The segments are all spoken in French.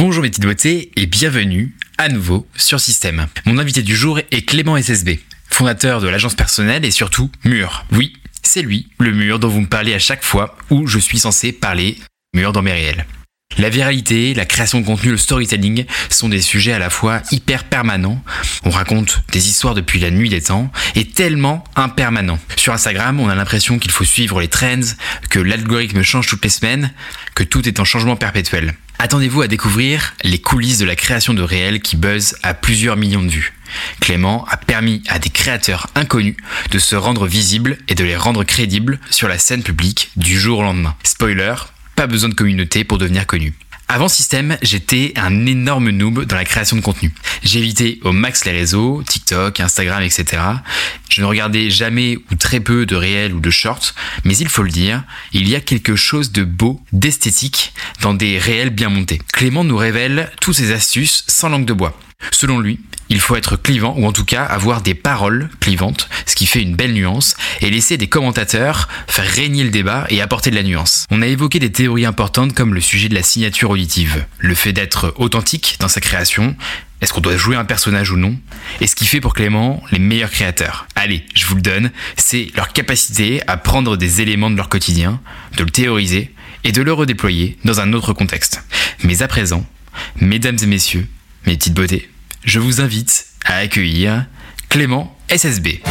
Bonjour mes petites beautés et bienvenue à nouveau sur Système. Mon invité du jour est Clément SSB, fondateur de l'agence personnelle et surtout Mur. Oui, c'est lui, le mur dont vous me parlez à chaque fois où je suis censé parler mur dans mes réels. La viralité, la création de contenu, le storytelling sont des sujets à la fois hyper permanents. On raconte des histoires depuis la nuit des temps et tellement impermanents. Sur Instagram, on a l'impression qu'il faut suivre les trends, que l'algorithme change toutes les semaines, que tout est en changement perpétuel. Attendez-vous à découvrir les coulisses de la création de réels qui buzz à plusieurs millions de vues. Clément a permis à des créateurs inconnus de se rendre visibles et de les rendre crédibles sur la scène publique du jour au lendemain. Spoiler, pas besoin de communauté pour devenir connu. Avant Système, j'étais un énorme noob dans la création de contenu. J'évitais au max les réseaux, TikTok, Instagram, etc. Je ne regardais jamais ou très peu de réels ou de shorts, mais il faut le dire, il y a quelque chose de beau, d'esthétique dans des réels bien montés. Clément nous révèle toutes ses astuces sans langue de bois. Selon lui, il faut être clivant ou en tout cas avoir des paroles clivantes, ce qui fait une belle nuance, et laisser des commentateurs faire régner le débat et apporter de la nuance. On a évoqué des théories importantes comme le sujet de la signature auditive, le fait d'être authentique dans sa création, est-ce qu'on doit jouer un personnage ou non Et ce qui fait pour Clément les meilleurs créateurs. Allez, je vous le donne, c'est leur capacité à prendre des éléments de leur quotidien, de le théoriser et de le redéployer dans un autre contexte. Mais à présent, mesdames et messieurs, mes petites beautés, je vous invite à accueillir Clément SSB.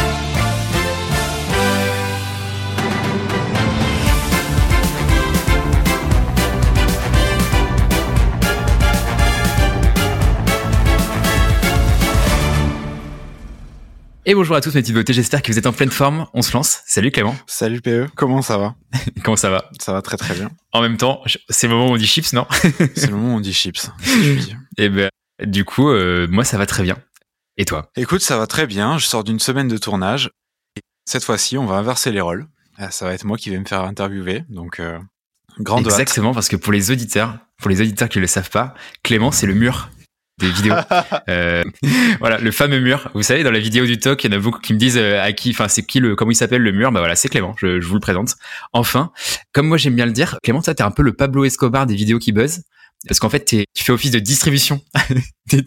Et bonjour à tous mes petites beautés, j'espère que vous êtes en pleine forme. On se lance. Salut Clément. Salut PE, comment ça va? Comment ça va? Ça va très très bien. En même temps, c'est le moment où on dit chips, non? C'est le moment où on dit chips. Et ben, du coup, euh, moi ça va très bien. Et toi? Écoute, ça va très bien. Je sors d'une semaine de tournage. Et cette fois-ci, on va inverser les rôles. Ah, ça va être moi qui vais me faire interviewer. Donc, euh, grande Exactement, parce que pour les auditeurs, pour les auditeurs qui ne le savent pas, Clément, c'est le mur des vidéos. euh, voilà, le fameux mur. Vous savez, dans la vidéo du talk, il y en a beaucoup qui me disent euh, à qui, enfin, c'est qui le, comment il s'appelle le mur? Bah voilà, c'est Clément. Je, je, vous le présente. Enfin, comme moi j'aime bien le dire, Clément, ça t'es un peu le Pablo Escobar des vidéos qui buzzent. Parce qu'en fait, tu fais office de distribution, des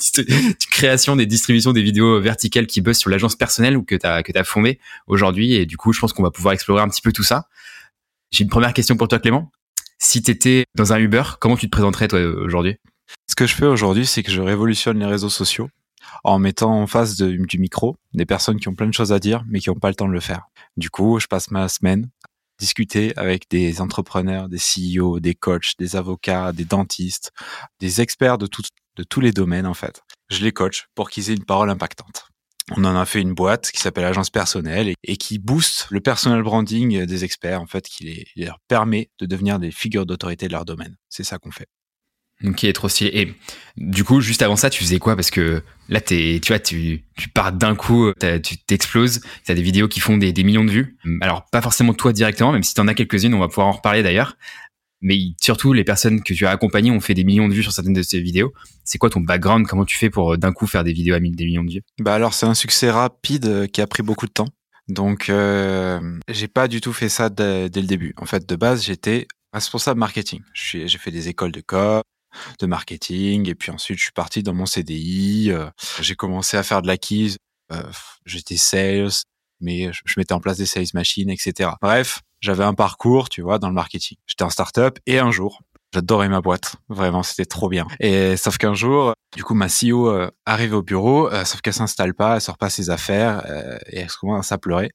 création des distributions des vidéos verticales qui buzzent sur l'agence personnelle ou que tu as, que fondée aujourd'hui. Et du coup, je pense qu'on va pouvoir explorer un petit peu tout ça. J'ai une première question pour toi, Clément. Si tu étais dans un Uber, comment tu te présenterais, toi, aujourd'hui? Ce que je fais aujourd'hui, c'est que je révolutionne les réseaux sociaux en mettant en face de, du micro des personnes qui ont plein de choses à dire, mais qui n'ont pas le temps de le faire. Du coup, je passe ma semaine discuter avec des entrepreneurs, des CEO, des coachs, des avocats, des dentistes, des experts de, tout, de tous les domaines en fait. Je les coach pour qu'ils aient une parole impactante. On en a fait une boîte qui s'appelle Agence Personnelle et, qui booste le personal branding des experts en fait, qui les, leur permet de devenir des figures d'autorité de leur domaine. C'est ça qu'on fait. Ok, trop stylé. Et du coup, juste avant ça, tu faisais quoi? Parce que là, tu vois, tu, pars d'un coup, tu t'exploses. Tu as des vidéos qui font des, millions de vues. Alors, pas forcément toi directement, même si tu en as quelques-unes, on va pouvoir en reparler d'ailleurs. Mais surtout, les personnes que tu as accompagnées ont fait des millions de vues sur certaines de ces vidéos. C'est quoi ton background? Comment tu fais pour euh, d'un coup faire des vidéos à des millions de vues? Bah alors, c'est un succès rapide euh, qui a pris beaucoup de temps. Donc, euh, j'ai pas du tout fait ça dès, dès le début. En fait, de base, j'étais responsable marketing. J'ai fait des écoles de com, de marketing. Et puis ensuite, je suis parti dans mon CDI. Euh, j'ai commencé à faire de l'acquise. Euh, J'étais sales, mais je, mettais en place des sales machines, etc. Bref, j'avais un parcours, tu vois, dans le marketing. J'étais en startup et un jour, j'adorais ma boîte. Vraiment, c'était trop bien. Et sauf qu'un jour, du coup, ma CEO euh, arrive au bureau, euh, sauf qu'elle s'installe pas, elle sort pas ses affaires euh, et elle commence à pleurer.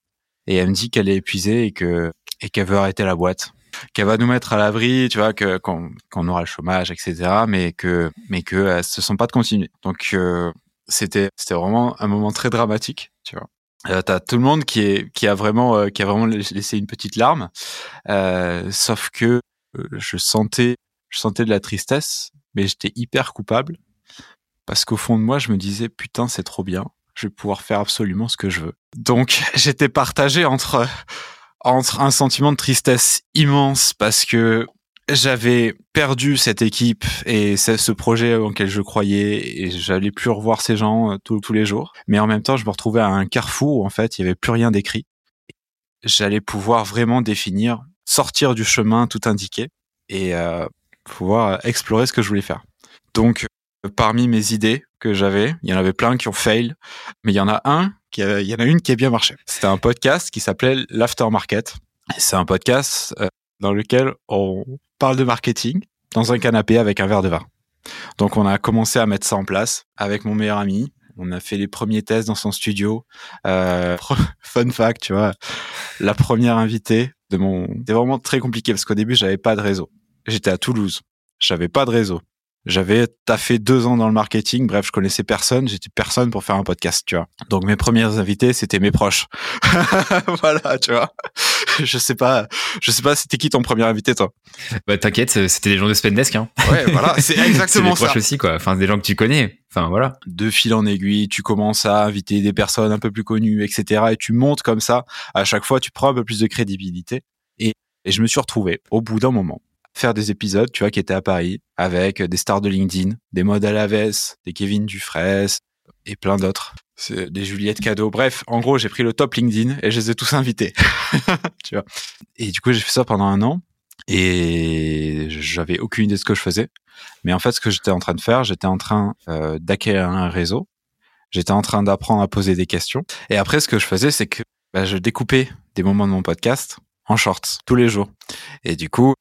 Et elle me dit qu'elle est épuisée et que et qu'elle veut arrêter la boîte qu'elle va nous mettre à l'abri, tu vois, que qu'on qu'on aura le chômage, etc. Mais que mais que elles se sent pas de continuer. Donc euh, c'était c'était vraiment un moment très dramatique, tu vois. Euh, t'as tout le monde qui est qui a vraiment euh, qui a vraiment laissé une petite larme, euh, sauf que euh, je sentais je sentais de la tristesse, mais j'étais hyper coupable parce qu'au fond de moi je me disais putain c'est trop bien, je vais pouvoir faire absolument ce que je veux. Donc j'étais partagé entre entre un sentiment de tristesse immense parce que j'avais perdu cette équipe et ce projet auquel je croyais et j'allais plus revoir ces gens euh, tous, les jours. Mais en même temps, je me retrouvais à un carrefour où en fait, il y avait plus rien d'écrit. J'allais pouvoir vraiment définir, sortir du chemin tout indiqué et euh, pouvoir explorer ce que je voulais faire. Donc, parmi mes idées que j'avais, il y en avait plein qui ont fail, mais il y en a un il y en a une qui a bien marché. C'était un podcast qui s'appelait l'Aftermarket. C'est un podcast dans lequel on parle de marketing dans un canapé avec un verre de vin. Donc on a commencé à mettre ça en place avec mon meilleur ami. On a fait les premiers tests dans son studio. Euh, fun fact, tu vois, la première invitée de mon, c'était vraiment très compliqué parce qu'au début j'avais pas de réseau. J'étais à Toulouse, j'avais pas de réseau. J'avais taffé deux ans dans le marketing. Bref, je connaissais personne. J'étais personne pour faire un podcast, tu vois. Donc mes premières invités, c'était mes proches. voilà, tu vois. Je sais pas, je sais pas, c'était qui ton premier invité, toi? Bah t'inquiète, c'était des gens de Spendesk. Hein. Ouais, voilà, c'est exactement ça. Des proches aussi, quoi. Enfin, des gens que tu connais. Enfin, voilà. De fil en aiguille, tu commences à inviter des personnes un peu plus connues, etc. Et tu montes comme ça. À chaque fois, tu prends un peu plus de crédibilité. Et, et je me suis retrouvé au bout d'un moment faire des épisodes, tu vois, qui étaient à Paris, avec des stars de LinkedIn, des Maud Alaves, des Kevin Dufresne et plein d'autres. Des Juliette Cadeau. Bref, en gros, j'ai pris le top LinkedIn et je les ai tous invités. tu vois. Et du coup, j'ai fait ça pendant un an et j'avais aucune idée de ce que je faisais. Mais en fait, ce que j'étais en train de faire, j'étais en train euh, d'acquérir un réseau. J'étais en train d'apprendre à poser des questions. Et après, ce que je faisais, c'est que bah, je découpais des moments de mon podcast en shorts tous les jours. Et du coup,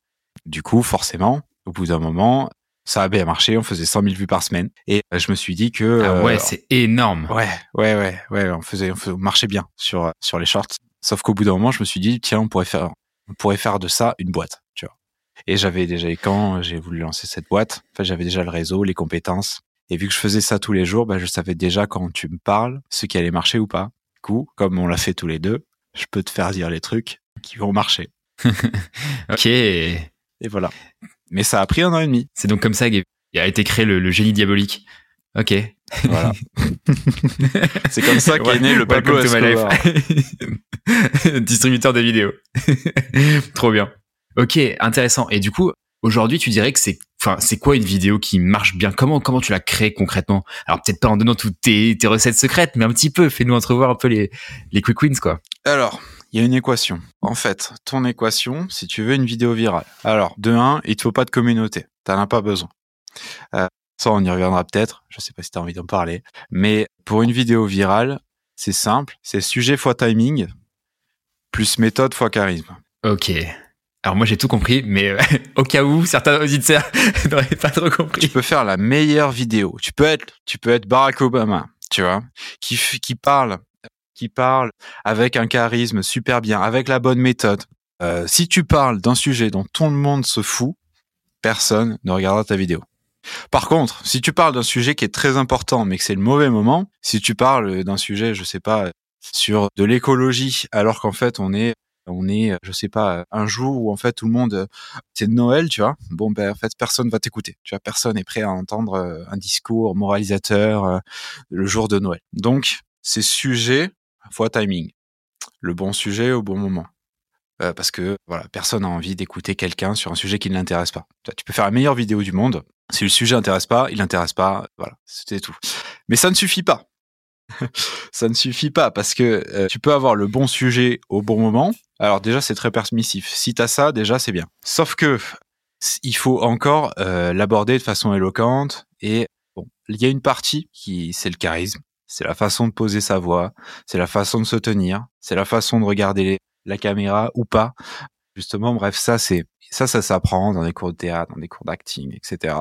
du coup, forcément, au bout d'un moment, ça a bien marché. On faisait 100 000 vues par semaine. Et euh, je me suis dit que. Ah ouais, euh, c'est énorme. Ouais, ouais, ouais, ouais. On faisait, on, marchait bien sur, sur les shorts. Sauf qu'au bout d'un moment, je me suis dit, tiens, on pourrait faire, on pourrait faire de ça une boîte, tu vois. Et j'avais déjà, quand j'ai voulu lancer cette boîte, j'avais déjà le réseau, les compétences. Et vu que je faisais ça tous les jours, bah, je savais déjà quand tu me parles ce qui allait marcher ou pas. Du coup, comme on l'a fait tous les deux, je peux te faire dire les trucs qui vont marcher. ok. Et voilà. Mais ça a pris un an et demi. C'est donc comme ça qu'il a été créé le, génie diabolique. Ok. Voilà. c'est comme ça qu'est né le Pablo Escobar. Distributeur de vidéos. Trop bien. Ok, intéressant. Et du coup, aujourd'hui, tu dirais que c'est, enfin, c'est quoi une vidéo qui marche bien? Comment, comment tu la crées concrètement? Alors peut-être pas en donnant toutes tes, tes recettes secrètes, mais un petit peu. Fais-nous entrevoir un peu les, les quick wins, quoi. Alors, il y a une équation. En fait, ton équation, si tu veux une vidéo virale. Alors, de 1, il te faut pas de communauté. T'en as pas besoin. Euh, ça, on y reviendra peut-être. Je sais pas si tu as envie d'en parler. Mais pour une vidéo virale, c'est simple. C'est sujet fois timing, plus méthode fois charisme. Ok. Alors moi j'ai tout compris, mais euh, au cas où certains auditeurs n'auraient pas trop compris. Tu peux faire la meilleure vidéo. Tu peux être, tu peux être Barack Obama, tu vois, qui qui parle qui parle avec un charisme super bien, avec la bonne méthode. Euh, si tu parles d'un sujet dont tout le monde se fout, personne ne regardera ta vidéo. Par contre, si tu parles d'un sujet qui est très important, mais que c'est le mauvais moment, si tu parles d'un sujet, je sais pas, sur de l'écologie, alors qu'en fait on est on est, je sais pas, un jour où en fait tout le monde, c'est Noël, tu vois. Bon, ben en fait personne va t'écouter. Tu vois, personne est prêt à entendre euh, un discours moralisateur euh, le jour de Noël. Donc ces sujets fois timing. Le bon sujet au bon moment. Euh, parce que voilà, personne n'a envie d'écouter quelqu'un sur un sujet qui ne l'intéresse pas. Tu peux faire la meilleure vidéo du monde. Si le sujet n'intéresse pas, il n'intéresse pas. Voilà, c'était tout. Mais ça ne suffit pas. ça ne suffit pas parce que euh, tu peux avoir le bon sujet au bon moment. Alors déjà, c'est très permissif. Si tu as ça, déjà, c'est bien. Sauf que il faut encore euh, l'aborder de façon éloquente et bon, il y a une partie qui c'est le charisme c'est la façon de poser sa voix, c'est la façon de se tenir, c'est la façon de regarder la caméra ou pas. Justement, bref, ça c'est ça, ça s'apprend dans des cours de théâtre, dans des cours d'acting, etc.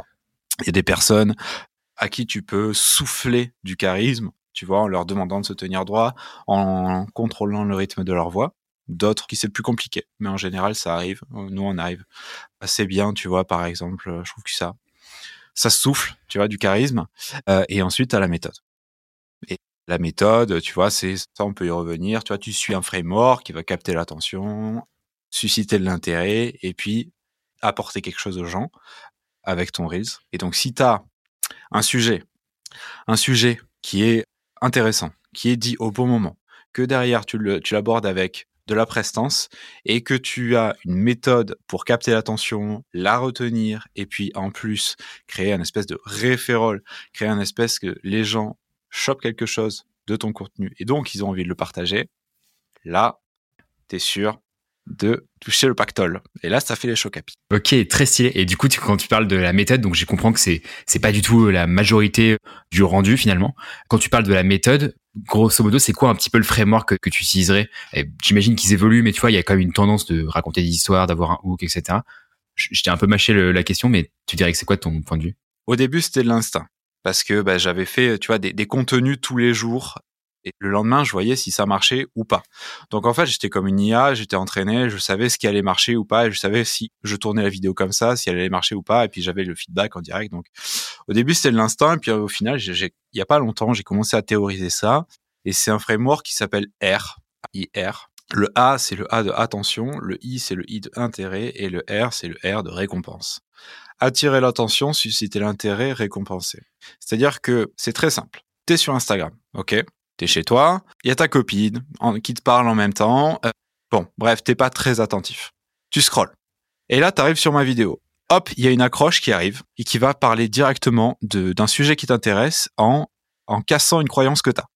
Il y a des personnes à qui tu peux souffler du charisme, tu vois, en leur demandant de se tenir droit, en contrôlant le rythme de leur voix. D'autres qui c'est plus compliqué, mais en général ça arrive. Nous on arrive assez bien, tu vois, par exemple, je trouve que ça, ça souffle, tu vois, du charisme. Euh, et ensuite à la méthode. La méthode, tu vois, c'est ça, on peut y revenir. Tu vois, tu suis un framework qui va capter l'attention, susciter de l'intérêt et puis apporter quelque chose aux gens avec ton Reels. Et donc, si tu as un sujet, un sujet qui est intéressant, qui est dit au bon moment, que derrière tu l'abordes avec de la prestance et que tu as une méthode pour capter l'attention, la retenir et puis en plus créer un espèce de référol, créer un espèce que les gens chope quelque chose de ton contenu et donc ils ont envie de le partager, là, tu es sûr de toucher le pactole. Et là, ça fait les chocs à pied. Ok, très stylé. Et du coup, quand tu parles de la méthode, donc j'ai comprends que c'est c'est pas du tout la majorité du rendu finalement. Quand tu parles de la méthode, grosso modo, c'est quoi un petit peu le framework que, que tu utiliserais? J'imagine qu'ils évoluent, mais tu vois, il y a quand même une tendance de raconter des histoires, d'avoir un hook, etc. Je t'ai un peu mâché la question, mais tu dirais que c'est quoi ton point de vue? Au début, c'était de l'instinct parce que bah, j'avais fait, tu vois, des, contenus tous les jours et le lendemain, je voyais si ça marchait ou pas. Donc en fait, j'étais comme une IA, j'étais entraîné, je savais ce qui allait marcher ou pas, et je savais si je tournais la vidéo comme ça, si elle allait marcher ou pas, et puis j'avais le feedback en direct. Donc au début, c'était l'instinct, et puis au final, il y a pas longtemps, j'ai commencé à théoriser ça, et c'est un framework qui s'appelle R, IR. Le A, c'est le A de attention, le I, c'est le I de intérêt, et le R, c'est le R de récompense. Attirer l'attention, susciter l'intérêt, récompenser. C'est-à-dire que c'est très simple. T'es sur Instagram, ok? T'es chez toi, il y a ta copine qui te parle en même temps. Euh, bon, bref, t'es pas très attentif. Tu scrolles. Et là, t'arrives sur ma vidéo. Hop, il y a une accroche qui arrive et qui va parler directement d'un sujet qui t'intéresse en, en cassant une croyance que t'as.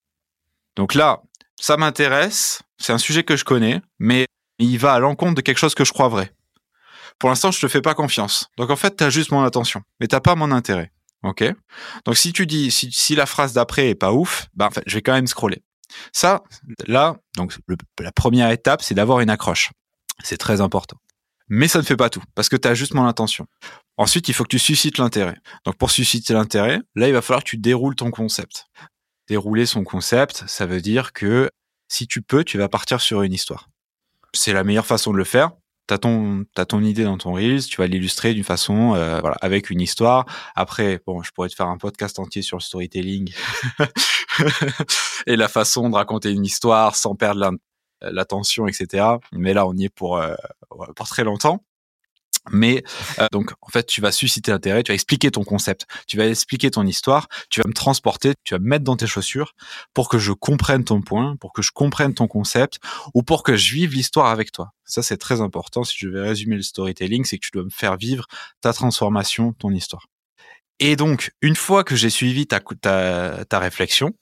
Donc là, ça m'intéresse, c'est un sujet que je connais, mais il va à l'encontre de quelque chose que je crois vrai. Pour l'instant, je te fais pas confiance. Donc en fait, t'as juste mon attention, mais t'as pas mon intérêt. Ok? Donc si tu dis si, la phrase d'après est pas ouf, bah je vais quand même scroller. Ça, là, donc la première étape, c'est d'avoir une accroche. C'est très important. Mais ça ne fait pas tout, parce que tu as juste mon intention. Ensuite, il faut que tu suscites l'intérêt. Donc pour susciter l'intérêt, là, il va falloir que tu déroules ton concept. Dérouler son concept, ça veut dire que si tu peux, tu vas partir sur une histoire. C'est la meilleure façon de le faire t'as ton as ton idée dans ton reels, tu vas l'illustrer d'une façon euh, voilà avec une histoire. Après bon, je pourrais te faire un podcast entier sur le storytelling et la façon de raconter une histoire sans perdre l'attention, etc. Mais là, on y est pour euh, pour très longtemps. Mais euh, donc en fait, tu vas susciter l'intérêt, tu vas expliquer ton concept, tu vas expliquer ton histoire, tu vas me transporter, tu vas me mettre dans tes chaussures pour que je comprenne ton point, pour que je comprenne ton concept ou pour que je vive l'histoire avec toi. Ça c'est très important. Si je vais résumer le storytelling, c'est que tu dois me faire vivre ta transformation, ton histoire. Et donc une fois que j'ai suivi ta, ta, ta réflexion,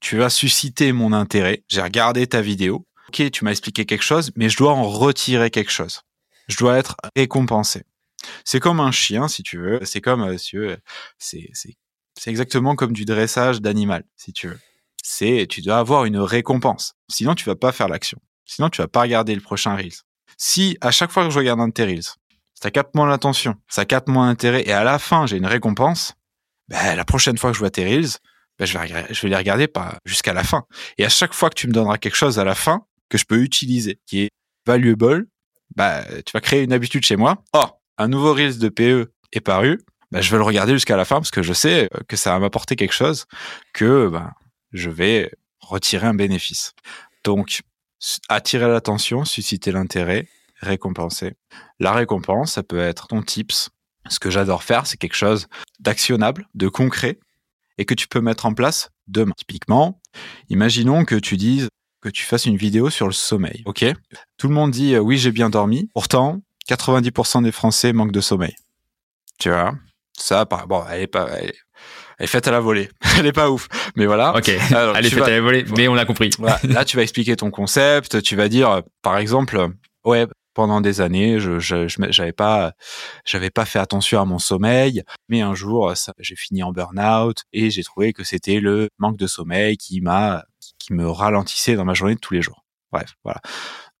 tu vas susciter mon intérêt. J'ai regardé ta vidéo. Ok, tu m'as expliqué quelque chose, mais je dois en retirer quelque chose je dois être récompensé. C'est comme un chien, si tu veux. C'est comme, euh, si c'est, c'est exactement comme du dressage d'animal, si tu veux. C'est, tu dois avoir une récompense. Sinon, tu vas pas faire l'action. Sinon, tu vas pas regarder le prochain Reels. Si, à chaque fois que je regarde un de tes Reels, ça capte moins l'attention, ça capte moins l'intérêt, et à la fin, j'ai une récompense, ben, la prochaine fois que je vois tes Reels, ben, je vais, je vais les regarder pas jusqu'à la fin. Et à chaque fois que tu me donneras quelque chose à la fin, que je peux utiliser, qui est valuable, bah, tu vas créer une habitude chez moi. Oh, un nouveau Reels de PE est paru. Bah, je vais le regarder jusqu'à la fin parce que je sais que ça va m'apporter quelque chose, que bah, je vais retirer un bénéfice. Donc, attirer l'attention, susciter l'intérêt, récompenser. La récompense, ça peut être ton tips. Ce que j'adore faire, c'est quelque chose d'actionnable, de concret, et que tu peux mettre en place demain. Typiquement, imaginons que tu dises, que tu fasses une vidéo sur le sommeil. Ok? Tout le monde dit euh, oui, j'ai bien dormi. Pourtant, 90% des Français manquent de sommeil. Tu vois? Ça, bon, elle est pas, elle est, faite à la volée. elle est pas ouf, mais voilà. Ok. elle est faite à la volée, mais on l'a compris. Là, tu vas expliquer ton concept. Tu vas dire, par exemple, ouais, pendant des années, je j'avais pas j'avais pas fait attention à mon sommeil, mais un jour j'ai fini en burn-out et j'ai trouvé que c'était le manque de sommeil qui m'a qui me ralentissait dans ma journée de tous les jours. Bref, voilà.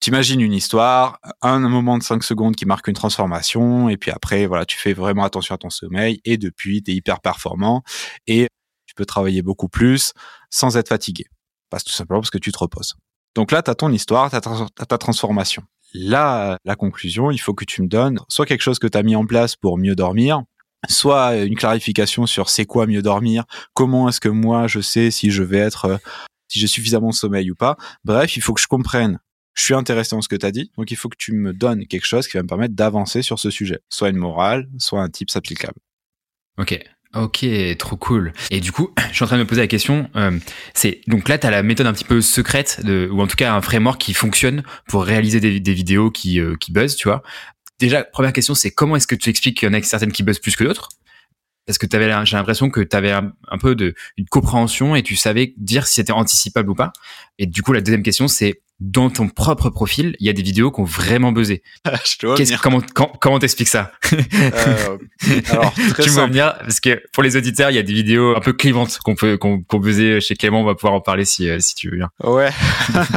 T'imagines une histoire, un moment de 5 secondes qui marque une transformation, et puis après, voilà, tu fais vraiment attention à ton sommeil, et depuis, tu es hyper performant, et tu peux travailler beaucoup plus sans être fatigué. Parce tout simplement parce que tu te reposes. Donc là, tu as ton histoire, tu as ta transformation. Là, la conclusion, il faut que tu me donnes soit quelque chose que tu as mis en place pour mieux dormir, soit une clarification sur c'est quoi mieux dormir, comment est-ce que moi je sais si je vais être si j'ai suffisamment de sommeil ou pas. Bref, il faut que je comprenne. Je suis intéressé dans ce que tu dit, donc il faut que tu me donnes quelque chose qui va me permettre d'avancer sur ce sujet, soit une morale, soit un tips applicable. Ok, Ok, trop cool. Et du coup, je suis en train de me poser la question. Euh, c'est donc là, tu la méthode un petit peu secrète, de, ou en tout cas un framework qui fonctionne pour réaliser des, des vidéos qui, euh, qui buzzent, tu vois. Déjà, première question, c'est comment est-ce que tu expliques qu'il y en a certaines qui buzzent plus que d'autres? Parce que t'avais, j'ai l'impression que tu avais un, peu de une compréhension et tu savais dire si c'était anticipable ou pas. Et du coup, la deuxième question, c'est dans ton propre profil, il y a des vidéos qui ont vraiment buzzé. je te vois Qu'est-ce- comment comment comment t'expliques ça Euh, alors, très Tu simple. venir parce que pour les auditeurs, il y a des vidéos un peu clivantes qu'on peut qu'on qu'on buzzé chez Clément. On va pouvoir en parler si euh, si tu veux bien. Ouais.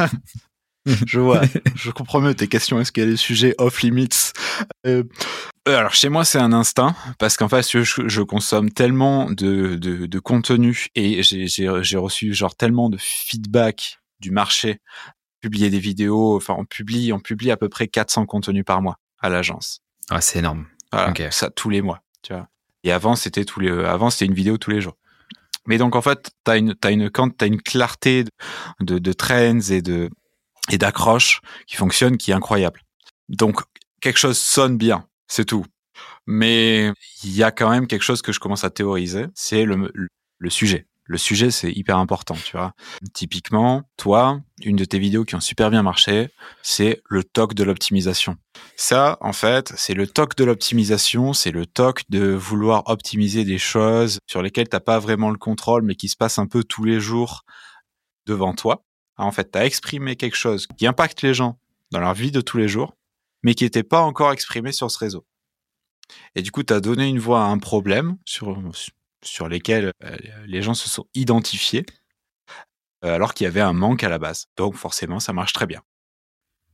je vois. Je comprends mieux tes questions. Est-ce qu'il y a des sujets off limits? Euh, Alors chez moi c'est un instinct parce qu'en fait je, je consomme tellement de, de, de contenu et j'ai reçu genre tellement de feedback du marché. Publier des vidéos, enfin on publie on publie à peu près 400 contenus par mois à l'agence. Ah, c'est énorme. Voilà, ça tous les mois, tu vois. Et avant c'était tous les avant c'était une vidéo tous les jours. Mais donc en fait, t'as une t'as une quand t'as une clarté de, de de trends et de et d'accroche qui fonctionne qui est incroyable. Donc quelque chose sonne bien, c'est tout. Mais il y a quand même quelque chose que je commence à théoriser, c'est le sujet. Le sujet, c'est hyper important, tu vois. Typiquement, toi, une de tes vidéos qui ont super bien marché, c'est le toc de l'optimisation. Ça, en fait, c'est le toc de l'optimisation, c'est le toc de vouloir optimiser des choses sur lesquelles t'as pas vraiment le contrôle, mais qui se passent un peu tous les jours devant toi. En fait, t'as exprimé quelque chose qui impacte les gens dans leur vie de tous les jours, mais qui n'était pas encore exprimé sur ce réseau. Et du coup, t'as donné une voix à un problème sur, sur lesquels euh, les gens se sont identifiés, euh, alors qu'il y avait un manque à la base. Donc, forcément, ça marche très bien.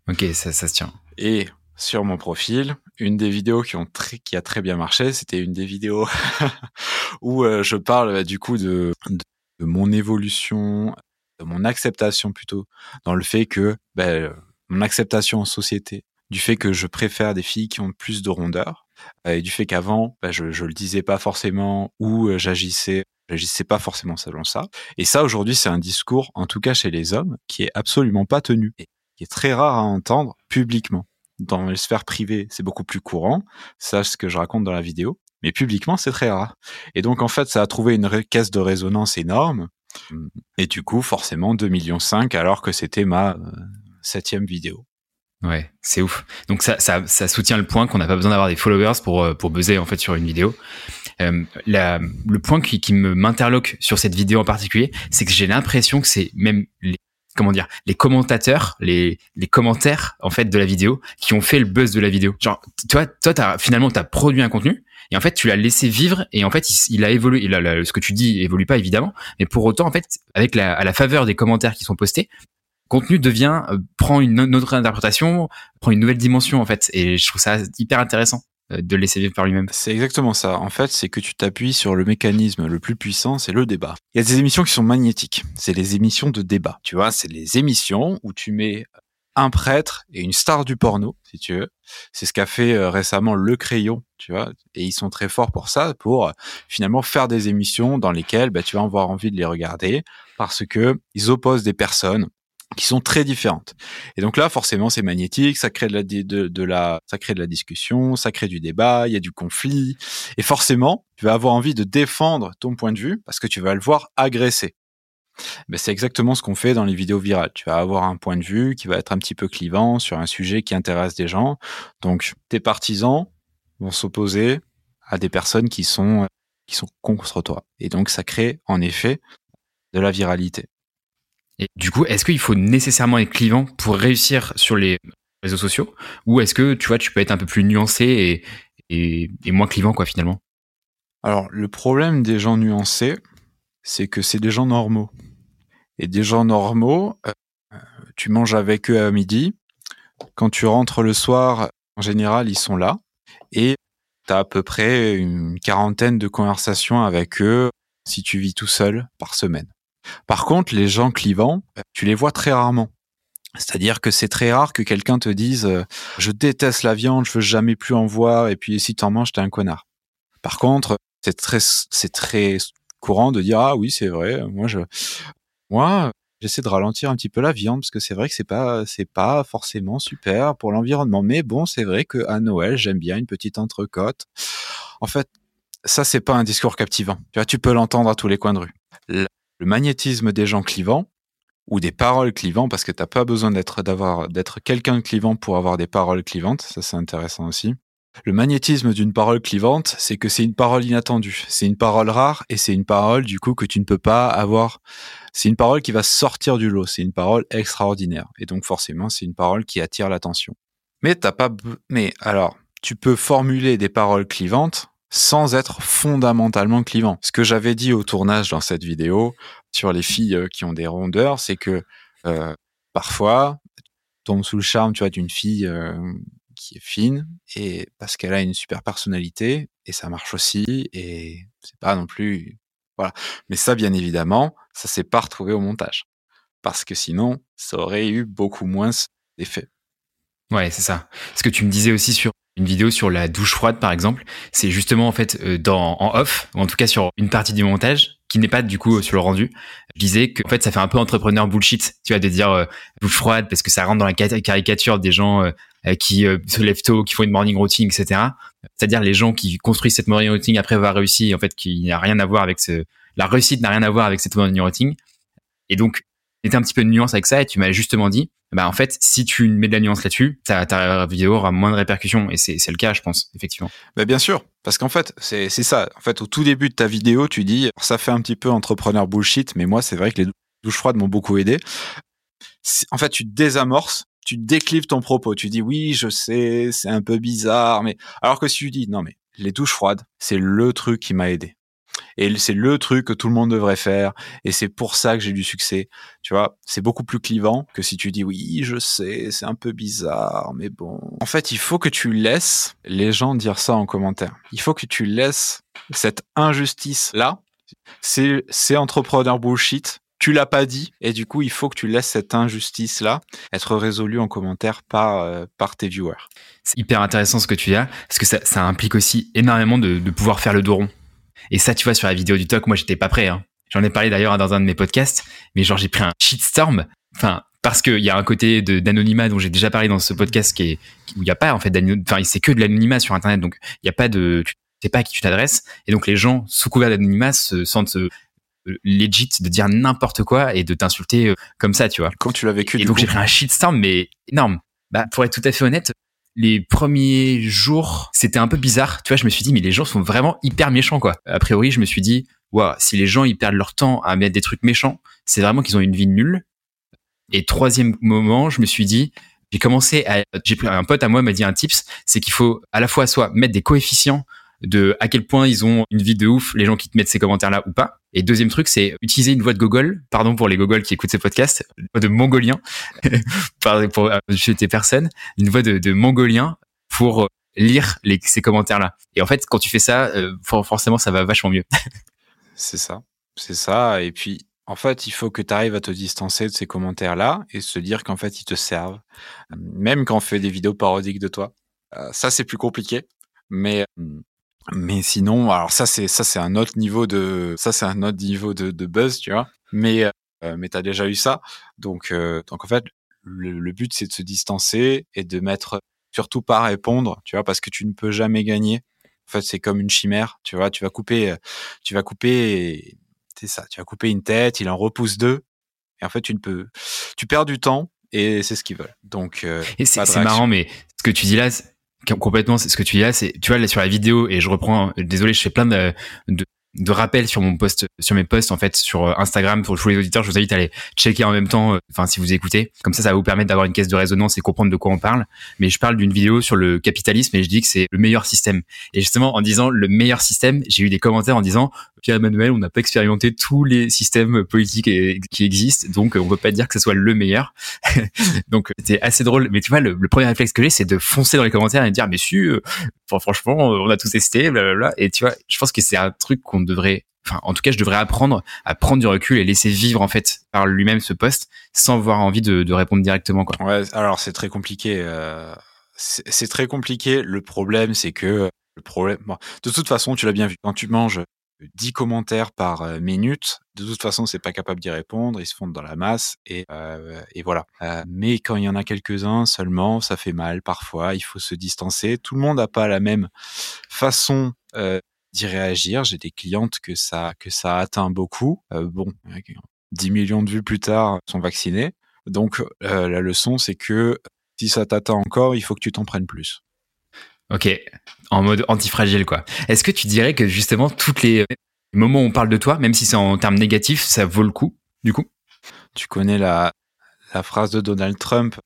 Ok, ça ça se tient. Et sur mon profil, une des vidéos qui, ont très, qui a très bien marché, c'était une des vidéos où euh, je parle du coup de, de, de mon évolution, de mon acceptation plutôt, dans le fait que euh, mon acceptation en société, du fait que je préfère des filles qui ont plus de rondeur, euh, et du fait qu'avant, bah, je, je le disais pas forcément ou euh, j'agissais j'agissais pas forcément selon ça. Et ça, aujourd'hui, c'est un discours, en tout cas chez les hommes, qui est absolument pas tenu et qui est très rare à entendre publiquement. Dans les sphères privées, c'est beaucoup plus courant. Ça, ce que je raconte dans la vidéo. Mais publiquement, c'est très rare. Et donc, en fait, ça a trouvé une caisse de résonance énorme. Et du coup, forcément, 2,5 millions, alors que c'était ma euh, septième vidéo. Ouais, c'est ouf. Donc ça, ça, ça soutient le point qu'on n'a pas besoin d'avoir des followers pour euh, pour buzzer en fait sur une vidéo. Euh, la, le point qui, qui me m'interloque sur cette vidéo en particulier, c'est que j'ai l'impression que c'est même les comment dire les commentateurs, les les commentaires en fait de la vidéo qui ont fait le buzz de la vidéo. Genre toi toi t'as finalement t'as produit un contenu et en fait tu l'as laissé vivre et en fait il, il a évolué. Il a, la- ce que tu dis évolue pas évidemment, mais pour autant en fait avec la à la faveur des commentaires qui sont postés, contenu devient euh, prend une, autre interprétation, prend une nouvelle dimension en fait et je trouve ça hyper intéressant euh, de laisser vivre par lui-même. C'est exactement ça. En fait, c'est que tu t'appuies sur le mécanisme le plus puissant, c'est le débat. Il y a des émissions qui sont magnétiques. C'est les émissions de débat. Tu vois, c'est les émissions où tu mets un prêtre et une star du porno, si tu veux. C'est ce qu'a fait euh, récemment Le Crayon, tu vois. Et ils sont très forts pour ça, pour euh, finalement faire des émissions dans lesquelles bah, tu vas avoir envie de les regarder parce que ils opposent des personnes qui sont très différentes. Et donc là, forcément, c'est magnétique, ça crée de la, de la, ça crée de la discussion, ça crée du débat, il y a du conflit. Et forcément, tu vas avoir envie de défendre ton point de vue parce que tu vas le voir agressé. Ben, c'est exactement ce qu'on fait dans les vidéos virales. Tu vas avoir un point de vue qui va être un petit peu clivant sur un sujet qui intéresse des gens. Donc, tes partisans vont s'opposer à des personnes qui sont, qui sont contre toi. Et donc, ça crée, en effet, de la viralité. Et du coup, est-ce qu'il faut nécessairement être clivant pour réussir sur les réseaux sociaux? Ou est-ce que tu vois tu peux être un peu plus nuancé et, moins clivant quoi finalement? Alors, le problème des gens nuancés, c'est que c'est des gens normaux. Et des gens normaux, euh, tu manges avec eux à midi. Quand tu rentres le soir, en général, ils sont là. Et tu à peu près une quarantaine de conversations avec eux si tu vis tout seul par semaine. Par contre, les gens clivants, tu les vois très rarement. C'est-à-dire que c'est très rare que quelqu'un te dise euh, je déteste la viande, je veux jamais plus en voir, et puis si t'en manges, t'es un connard. Par contre, c'est très, c'est très courant de dire ah oui c'est vrai, moi je, moi j'essaie de ralentir un petit peu la viande parce que c'est vrai que c'est pas, c'est pas forcément super pour l'environnement, mais bon c'est vrai que à Noël j'aime bien une petite entrecôte. En fait, ça c'est pas un discours captivant. Tu vois, tu peux l'entendre à tous les coins de rue. Le, magnétisme des gens clivants ou des paroles clivantes parce que t'as pas besoin d'être d'avoir d'être quelqu'un de clivant pour avoir des paroles clivantes ça c'est intéressant aussi Le magnétisme d'une parole clivante, c'est que c'est une parole inattendue, c'est une parole rare et c'est une parole du coup que tu ne peux pas avoir. C'est une parole qui va sortir du lot, c'est une parole extraordinaire et donc forcément c'est une parole qui attire l'attention. Mais t'as pas. Mais alors, tu peux formuler des paroles clivantes sans être fondamentalement clivant. Ce que j'avais dit au tournage dans cette vidéo sur les filles euh, qui ont des rondeurs, c'est que euh, parfois, tu tombes sous le charme, tu vois, d'une fille euh, qui est fine et parce qu'elle a une super personnalité et ça marche aussi et c'est pas non plus voilà. Mais ça, bien évidemment, ça s'est pas retrouvé au montage parce que sinon, ça aurait eu beaucoup moins d'effet. Ouais, c'est ça. Ce que tu me disais aussi sur une vidéo sur la douche froide par exemple, c'est justement en fait euh, dans en off ou en tout cas sur une partie du montage qui n'est pas du coup sur le rendu. Je disais que en fait ça fait un peu entrepreneur bullshit, tu vois, de dire euh, douche froide parce que ça rentre dans la caricature des gens euh, qui se lèvent tôt, qui font une morning routine, etc. C'est-à-dire les gens qui construisent cette morning routine après avoir réussi, en fait, qui n'a rien à voir avec ce, la réussite n'a rien à voir avec cette morning routine. Et donc, était un petit peu de nuance avec ça et tu m'as justement dit, bah en fait, si tu mets de la nuance là-dessus, ta, vidéo aura moins de répercussions et c'est le cas, je pense, effectivement. Bah bien sûr, parce qu'en fait, c'est ça. En fait, au tout début de ta vidéo, tu dis, ça fait un petit peu entrepreneur bullshit, mais moi, c'est vrai que les douches froides m'ont beaucoup aidé. En fait, tu désamorces, tu déclives ton propos. Tu dis, oui, je sais, c'est un peu bizarre, mais alors que si tu dis, non, mais les douches froides, c'est le truc qui m'a aidé et c'est le truc que tout le monde devrait faire et c'est pour ça que j'ai du succès. Tu vois, c'est beaucoup plus clivant que si tu dis oui, je sais, c'est un peu bizarre, mais bon. En fait, il faut que tu laisses les gens dire ça en commentaire. Il faut que tu laisses cette injustice là. C'est c'est entrepreneur bullshit. Tu l'as pas dit et du coup, il faut que tu laisses cette injustice là être résolue en commentaire par euh, par tes viewers. C'est hyper intéressant ce que tu là parce que ça, ça implique aussi énormément de, de pouvoir faire le dos rond. Et ça, tu vois, sur la vidéo du talk, moi, j'étais pas prêt. Hein. J'en ai parlé d'ailleurs dans un de mes podcasts, mais genre j'ai pris un shitstorm. Enfin, parce qu'il y a un côté d'anonymat dont j'ai déjà parlé dans ce podcast qui est où il n'y a pas en fait d'anonymat. Enfin, c'est que de l'anonymat sur Internet, donc il n'y a pas de, tu sais pas à qui tu t'adresses, et donc les gens sous couvert d'anonymat se sentent euh, legit de dire n'importe quoi et de t'insulter euh, comme ça, tu vois. Quand tu l'as vécu, et donc j'ai pris un shitstorm, mais énorme. Bah, pour être tout à fait honnête, les premiers jours, c'était un peu bizarre. Tu vois, je me suis dit, mais les gens sont vraiment hyper méchants, quoi. A priori, je me suis dit, waouh, si les gens ils perdent leur temps à mettre des trucs méchants, c'est vraiment qu'ils ont une vie nulle. Et troisième moment, je me suis dit, j'ai commencé à, j'ai pris un pote à moi m'a dit un tips, c'est qu'il faut à la fois soit mettre des coefficients de à quel point ils ont une vie de ouf, les gens qui te mettent ces commentaires-là ou pas. Et deuxième truc, c'est utiliser une voix de Gogol, pardon pour les Gogol qui écoutent ces podcasts, une voix de mongolien, pour chez tes personnes, une voix de, mongolien pour euh, lire ces commentaires-là. Et en fait, quand tu fais ça, euh, forcément, ça va vachement mieux. c'est ça, c'est ça. Et puis, en fait, il faut que tu arrives à te distancer de ces commentaires-là et se dire qu'en fait, ils te servent. Même quand on fait des vidéos parodiques de toi. Euh, ça, c'est plus compliqué. Mais mais sinon, alors ça c'est ça c'est un autre niveau de ça c'est un autre niveau de, de buzz, tu vois. Mais euh, mais t'as déjà eu ça, donc euh, donc en fait le, but c'est de se distancer et de mettre surtout pas répondre, tu vois, parce que tu ne peux jamais gagner. En fait c'est comme une chimère, tu vois. Tu vas couper tu vas couper c'est ça, tu vas couper une tête, il en repousse deux, et en fait tu ne peux tu perds du temps et c'est ce qu'ils veulent. Donc euh, et c'est marrant, mais ce que tu dis là complètement c'est ce que tu dis là c'est tu vois là sur la vidéo et je reprends désolé je fais plein de de rappel sur mon post, sur mes posts en fait sur euh, Instagram pour tous les auditeurs. Je vous invite à aller checker en même temps. Euh, enfin, si vous écoutez, comme ça, ça va vous permettre d'avoir une caisse de résonance et comprendre de quoi on parle. Mais je parle d'une vidéo sur le capitalisme et je dis que c'est le meilleur système. Et justement, en disant le meilleur système, j'ai eu des commentaires en disant Pierre Emmanuel, on n'a pas expérimenté tous les systèmes politiques qui existent, donc on peut pas dire que ce soit le meilleur. donc c'était assez drôle. Mais tu vois, le, premier réflexe que j'ai, c'est de foncer dans les commentaires et de dire mais si, euh, franchement, on a tout testé, blablabla. Et tu vois, je pense que c'est un truc qu'on devrait en tout cas je devrais apprendre à prendre du recul et laisser vivre en fait par lui-même ce poste sans avoir envie de, répondre directement quoi. Alors c'est très compliqué. Euh, c'est très compliqué. Le problème c'est que le problème, de toute façon tu l'as bien vu quand tu manges 10 commentaires par euh, minute. De toute façon, c'est pas capable d'y répondre, ils se fondent dans la masse et, euh, et voilà. Mais quand il y en a quelques-uns seulement, ça fait mal parfois. Il faut se distancer. Tout le monde n'a pas la même façon euh, d'y réagir. J'ai des clientes que ça que ça atteint beaucoup. Euh, bon, 10 millions de vues plus tard, sont vaccinées. Donc euh, la leçon, c'est que si ça t'atteint encore, il faut que tu t'en prennes plus. Ok, en mode antifragile quoi. Est-ce que tu dirais que justement toutes les moments où on parle de toi, même si c'est en termes négatifs, ça vaut le coup du coup? Tu connais la, la phrase de Donald Trump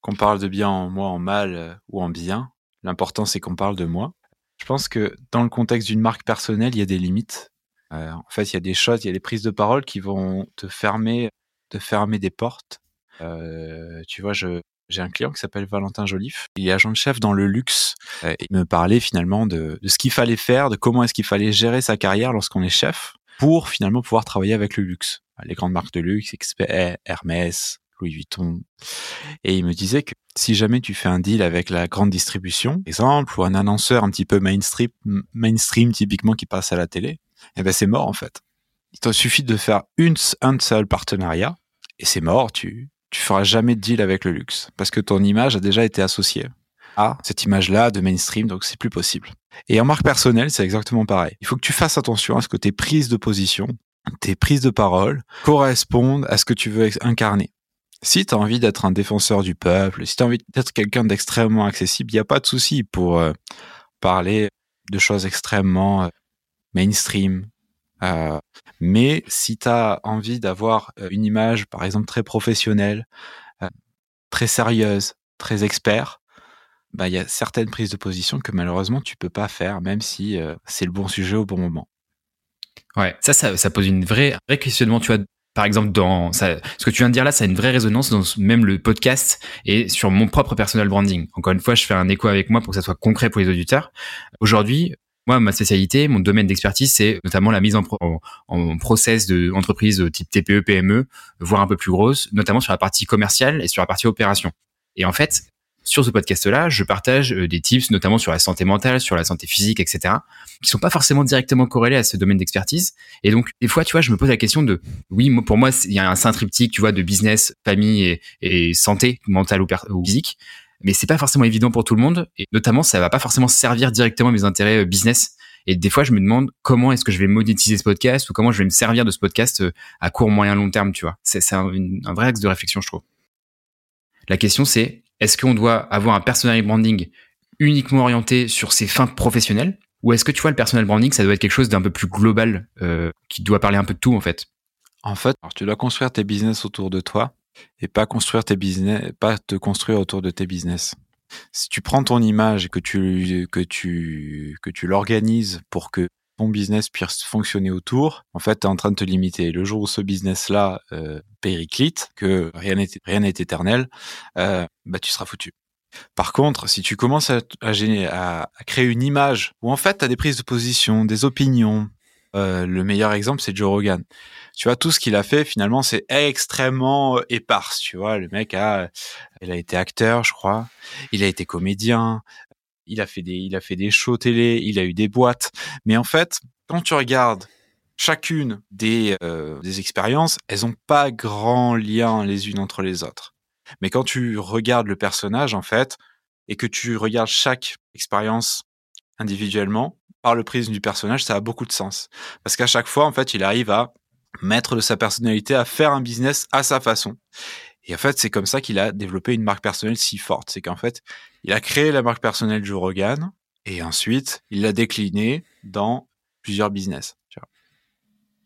qu'on parle de bien en moi en mal euh, ou en bien. L'important c'est qu'on parle de moi. Je pense que dans le contexte d'une marque personnelle, il y a des limites. Euh, en fait, il y a des choses, il y a des prises de parole qui vont te fermer, te fermer des portes. Euh, tu vois, je, j'ai un client qui s'appelle Valentin Joliffe. Il est agent de chef dans le luxe. Euh, il me parlait finalement de, de ce qu'il fallait faire, de comment est-ce qu'il fallait gérer sa carrière lorsqu'on est chef pour finalement pouvoir travailler avec le luxe. Les grandes marques de luxe, Hermès, Louis Vuitton. Et il me disait que si jamais tu fais un deal avec la grande distribution, exemple, ou un annonceur un petit peu mainstream, mainstream typiquement qui passe à la télé, eh ben c'est mort en fait. Il te suffit de faire une, un seul partenariat et c'est mort. Tu tu feras jamais de deal avec le luxe parce que ton image a déjà été associée à cette image-là de mainstream, donc c'est plus possible. Et en marque personnelle, c'est exactement pareil. Il faut que tu fasses attention à ce que tes prises de position, tes prises de parole correspondent à ce que tu veux incarner. Si tu as envie d'être un défenseur du peuple, si tu as envie d'être quelqu'un d'extrêmement accessible, il n'y a pas de souci pour euh, parler de choses extrêmement euh, mainstream, euh, mais si tu as envie d'avoir une image, par exemple, très professionnelle, très sérieuse, très expert, bah, il y a certaines prises de position que malheureusement tu peux pas faire, même si c'est le bon sujet au bon moment. Ouais, ça, ça, pose une vraie, un questionnement. Tu par exemple, dans ce que tu viens de dire là, ça a une vraie résonance dans même le podcast et sur mon propre personal branding. Encore une fois, je fais un écho avec moi pour que ça soit concret pour les auditeurs. Aujourd'hui, moi, ma spécialité, mon domaine d'expertise, c'est notamment la mise en, en, process de entreprises type TPE, PME, voire un peu plus grosses, notamment sur la partie commerciale et sur la partie opération. Et en fait, sur ce podcast-là, je partage euh, des tips, notamment sur la santé mentale, sur la santé physique, etc., qui sont pas forcément directement corrélés à ce domaine d'expertise. Et donc, des fois, tu vois, je me pose la question de, oui, pour moi, il y a un saint triptyque, tu vois, de business, famille et, santé mentale ou, physique mais c'est pas forcément évident pour tout le monde et notamment ça va pas forcément servir directement mes intérêts euh, business et des fois je me demande comment est-ce que je vais monétiser ce podcast ou comment je vais me servir de ce podcast euh, à court moyen long terme tu vois c'est un, vrai axe de réflexion je trouve la question c'est est-ce qu'on doit avoir un personal branding uniquement orienté sur ses fins professionnelles ou est-ce que tu vois le personal branding ça doit être quelque chose d'un peu plus global euh, qui doit parler un peu de tout en fait? En fait tu dois construire tes business autour de toi et pas construire tes business, pas te construire autour de tes business. Si tu prends ton image et que tu que tu que tu l'organises pour que ton business puisse fonctionner autour, en fait, tu es en train de te limiter. Le jour où ce business-là euh, périclite, que rien n'est rien n'est éternel, euh, bah tu seras foutu. Par contre, si tu commences à, à, créer une image où en fait tu as des prises de position, des opinions, euh, le meilleur exemple c'est Joe Rogan tu vois, tout ce qu'il a fait, finalement, c'est extrêmement euh, éparse. Tu vois, le mec a, il a été acteur, je crois. Il a été comédien. Il a fait des, il a fait des shows télé. Il a eu des boîtes. Mais en fait, quand tu regardes chacune des, euh, des expériences, elles ont pas grand lien les unes entre les autres. Mais quand tu regardes le personnage, en fait, et que tu regardes chaque expérience individuellement, par le prisme du personnage, ça a beaucoup de sens. Parce qu'à chaque fois, en fait, il arrive à mettre de sa personnalité, à faire un business à sa façon. Et en fait, c'est comme ça qu'il a développé une marque personnelle si forte. C'est qu'en fait, il a créé la marque personnelle Joe Rogan et ensuite, il l'a déclinée dans plusieurs business.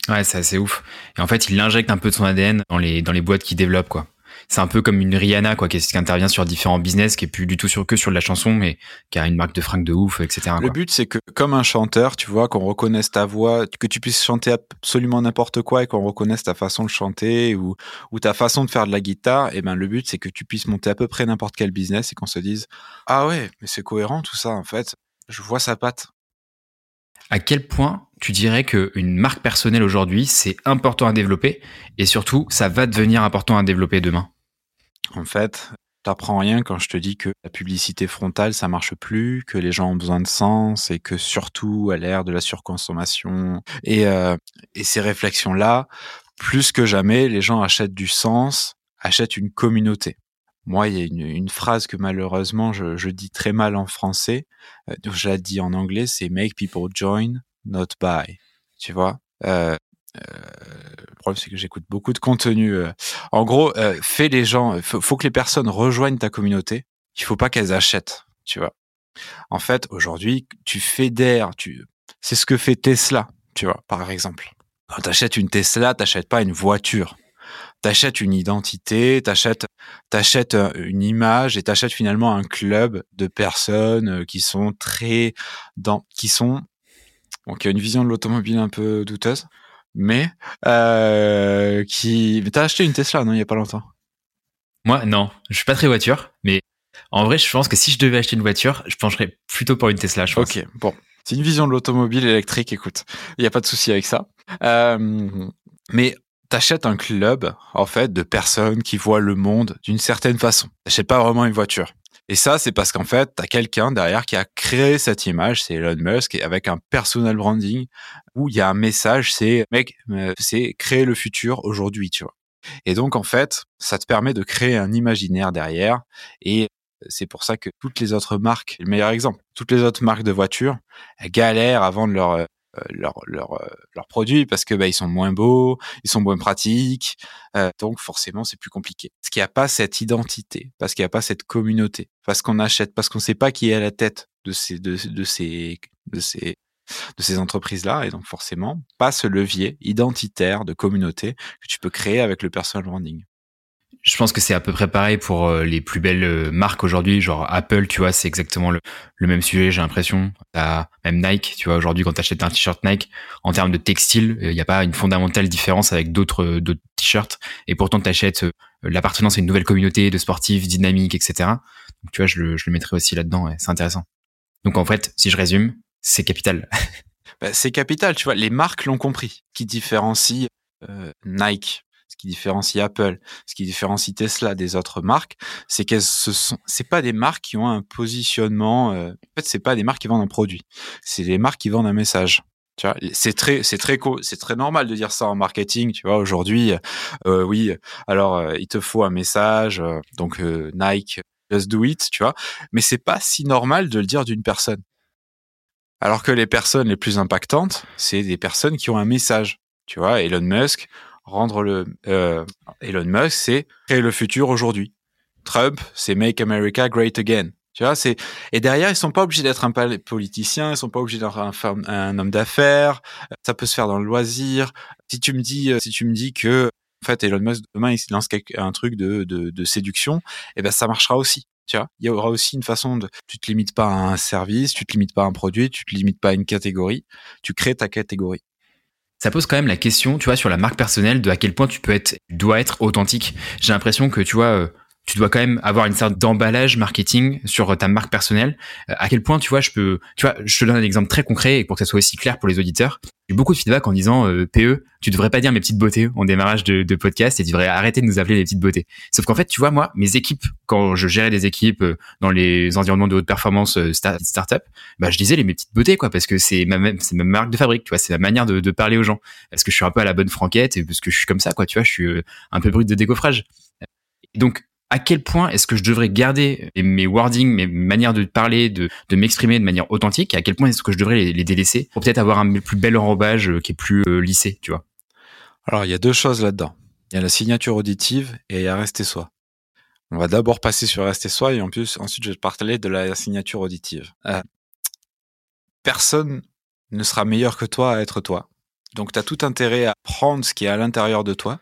Ouais, c'est assez ouf. Et en fait, il injecte un peu de son ADN dans les, dans les boîtes qu'il développe, quoi c'est un peu comme une Rihanna quoi qui, qui, intervient sur différents business qui est plus du tout sur que sur de la chanson mais qui a une marque de fringues de ouf etc le but c'est que comme un chanteur tu vois qu'on reconnaisse ta voix que tu puisses chanter absolument n'importe quoi et qu'on reconnaisse ta façon de chanter ou ou ta façon de faire de la guitare et ben le but c'est que tu puisses monter à peu près n'importe quel business et qu'on se dise ah ouais mais c'est cohérent tout ça en fait. Je vois sa patte à quel point tu dirais qu'une marque personnelle aujourd'hui, c'est important à développer et surtout, ça va devenir important à développer demain? En fait, t'apprends rien quand je te dis que la publicité frontale, ça marche plus, que les gens ont besoin de sens et que surtout à l'ère de la surconsommation et, euh, et ces réflexions-là, plus que jamais, les gens achètent du sens, achètent une communauté. Moi, il y a une, une phrase que malheureusement je, je, dis très mal en français. Euh, je la dis en anglais, c'est make people join, not buy. Tu vois? Euh, Le problème, c'est que j'écoute beaucoup de contenu. Euh. En gros, euh, fais les gens. Faut, faut que les personnes rejoignent ta communauté. Il faut pas qu'elles achètent. Tu vois En fait, aujourd'hui, tu fédères, tu, c'est ce que fait Tesla, tu vois, par exemple. Quand t'achètes une Tesla, t'achètes pas une voiture. T'achètes une identité, t'achètes, t'achètes euh, une image et t'achètes finalement un club de personnes euh, qui sont très dans, qui sont, bon, qui a une vision de l'automobile un peu douteuse, mais euh, qui, t'as acheté une Tesla, non, il y a pas longtemps? Moi, non, je suis pas très voiture, mais en vrai, je pense que si je devais acheter une voiture, je pencherais plutôt pour une Tesla, je pense. Ok, bon. C'est une vision de l'automobile électrique, écoute. Il n'y a pas de souci avec ça. Euh, mais t'achètes un club, en fait, de personnes qui voient le monde d'une certaine façon. T'achètes pas vraiment une voiture. Et ça, c'est parce qu'en fait, t'as quelqu'un derrière qui a créé cette image, c'est Elon Musk, avec un personal branding où il y a un message, c'est mec, euh, c'est créer le futur aujourd'hui, tu vois. Et donc, en fait, ça te permet de créer un imaginaire derrière et c'est pour ça que toutes les autres marques, le meilleur exemple, toutes les autres marques de voitures, galèrent à vendre leur leur leur leurs produits parce que bah, ils sont moins beaux, ils sont moins pratiques, euh, donc forcément c'est plus compliqué. Parce qu'il n'y a pas cette identité, parce qu'il n'y a pas cette communauté, parce qu'on achète, parce qu'on ne sait pas qui est à la tête de ces de, ces de ces de ces entreprises-là, et donc forcément pas ce levier identitaire de communauté que tu peux créer avec le personal branding je pense que c'est à peu près pareil pour euh, les plus belles euh, marques aujourd'hui, genre Apple, tu vois, c'est exactement le, même sujet, j'ai l'impression. Même Nike, tu vois, aujourd'hui quand tu achètes un t-shirt Nike, en termes de textile, il n'y a pas une fondamentale différence avec d'autres t-shirts, et pourtant tu achètes euh, l'appartenance à une nouvelle communauté de sportifs dynamiques, etc. Donc tu vois, je le, je le mettrai aussi là-dedans, c'est intéressant. Donc en fait, si je résume, c'est capital. Bah, c'est capital, tu vois, les marques l'ont compris, qui différencie Nike ce qui différencie Apple, ce qui différencie Tesla des autres marques, c'est qu'elles ce sont, c'est pas des marques qui ont un positionnement. Euh, en fait, c'est pas des marques qui vendent un produit, c'est des marques qui vendent un message. C'est très, c'est très, c'est très normal de dire ça en marketing. Tu vois, aujourd'hui, euh, oui, alors euh, il te faut un message, euh, donc Nike, just do it, tu vois. Mais c'est pas si normal de le dire d'une personne. Alors que les personnes les plus impactantes, c'est des personnes qui ont un message. Tu vois, Elon Musk, rendre le euh, Elon Musk, c'est créer le futur aujourd'hui. Trump, c'est Make America Great Again. Tu vois, c'est et derrière ils sont pas obligés d'être un politicien, ils sont pas obligés d'être un, homme d'affaires. Ça peut se faire dans le loisir. Si tu me dis, si tu me dis que en fait Elon Musk demain il lance un truc de, de, de séduction, et eh ben ça marchera aussi. Tu vois, il y aura aussi une façon de, tu te limites pas à un service, tu te limites pas à un produit, tu te limites pas à une catégorie, tu crées ta catégorie ça pose quand même la question, tu vois, sur la marque personnelle, de à quel point tu peux être, dois être authentique. J'ai l'impression que, tu vois, euh, tu dois quand même avoir une sorte d'emballage marketing sur ta marque personnelle. Euh, à quel point, tu vois, je peux, tu vois, je te donne un exemple très concret et pour que ça soit aussi clair pour les auditeurs. J'ai beaucoup de feedback en disant, euh, PE, tu devrais pas dire mes petites beautés en démarrage de, podcast et tu devrais arrêter de nous appeler les petites beautés. Sauf qu'en fait, tu vois, moi, mes équipes, quand je gérais des équipes euh, dans les environnements de haute performance start startup, bah, je disais les mes petites beautés, quoi, parce que c'est ma, c'est ma marque de fabrique, tu vois, c'est ma manière de, de parler aux gens. Parce que je suis un peu à la bonne franquette et parce que je suis comme ça, quoi, tu vois, je suis un peu brut de décoffrage. Donc, à quel point est-ce que je devrais garder mes wordings, mes manières de parler, de, m'exprimer de manière authentique, à quel point est-ce que je devrais les, délaisser pour peut-être avoir un plus bel enrobage euh, qui est plus euh, lissé, tu vois Alors, il y a deux choses là-dedans. Il y a la signature auditive et il y a rester soi. On va d'abord passer sur rester soi et en plus, ensuite, je vais te parler de la signature auditive. Euh, personne ne sera meilleur que toi à être toi. Donc, tu as tout intérêt à prendre ce qui est à l'intérieur de toi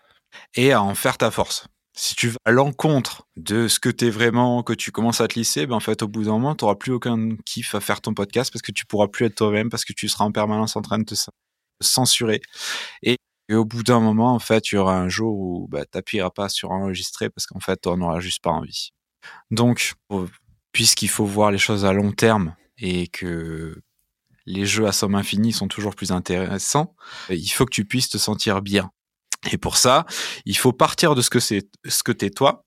et à en faire ta force si tu vas à l'encontre de ce que tu es vraiment, que tu commences à te lisser, ben en fait, au bout d'un moment, tu n'auras plus aucun kiff à faire ton podcast parce que tu pourras plus être toi-même, parce que tu seras en permanence en train de te censurer. Et, au bout d'un moment, en fait, il y aura un jour où bah, tu pas sur enregistrer parce qu'en fait, tu n'en juste pas envie. Donc, puisqu'il faut voir les choses à long terme et que les jeux à somme infinie sont toujours plus intéressants, il faut que tu puisses te sentir bien. Et pour ça, il faut partir de ce que c'est, ce t'es toi,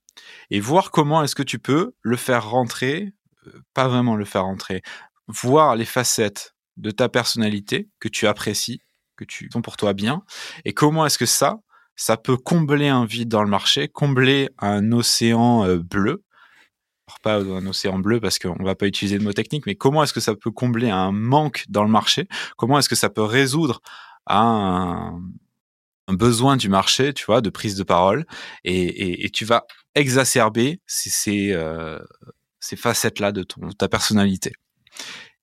et voir comment est-ce que tu peux le faire rentrer, euh, pas vraiment le faire rentrer, voir les facettes de ta personnalité que tu apprécies, que tu sont pour toi bien, et comment est-ce que ça, ça peut combler un vide dans le marché, combler un océan euh, bleu, pas un océan bleu parce qu'on va pas utiliser de mots techniques, mais comment est-ce que ça peut combler un manque dans le marché? Comment est-ce que ça peut résoudre un, un besoin du marché, tu vois, de prise de parole, et, tu vas exacerber ces, euh, facettes-là de ta personnalité.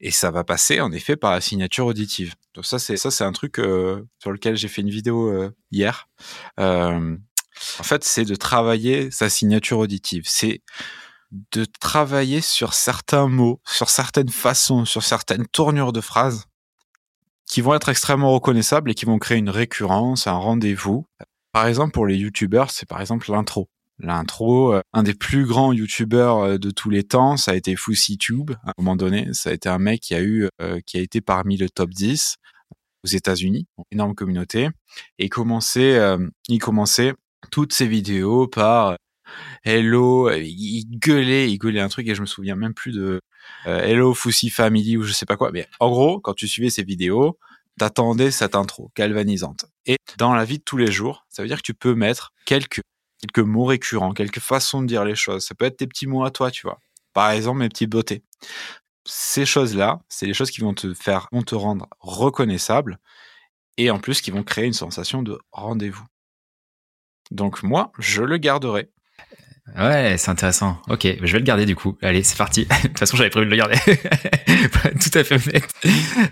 Et ça va passer en effet par la signature auditive. Donc ça c'est un truc euh, sur lequel j'ai fait une vidéo euh, hier. En fait, c'est de travailler sa signature auditive. C'est de travailler sur certains mots, sur certaines façons, sur certaines tournures de phrases qui vont être extrêmement reconnaissables et qui vont créer une récurrence, un rendez-vous. Par exemple, pour les youtubeurs, c'est par exemple l'intro. L'intro, euh, un des plus grands youtubeurs euh, de tous les temps, ça a été FoussyTube. À un moment donné, ça a été un mec qui a eu, euh, qui a été parmi le top 10 aux États-Unis, énorme communauté. Et commençait, il commençait toutes ses vidéos par Hello, il gueulait, il gueulait un truc et je me souviens même plus de Hello Foussy Family ou je sais pas quoi. Mais en gros, quand tu suivais ses vidéos, t'attendais cette intro galvanisante. Et dans la vie de tous les jours, ça veut dire que tu peux mettre quelques quelques mots récurrents, quelques façons de dire les choses. Ça peut être tes petits mots à toi, tu vois. Par exemple, mes petites beautés. Ces choses-là, c'est les choses qui vont te faire, vont te rendre reconnaissable et en plus qui vont créer une sensation de rendez-vous. Donc moi, je le garderai. Ouais, c'est intéressant. Ok, je vais le garder du coup. Allez, c'est parti. de toute façon, j'avais prévu de le garder. tout à fait honnête.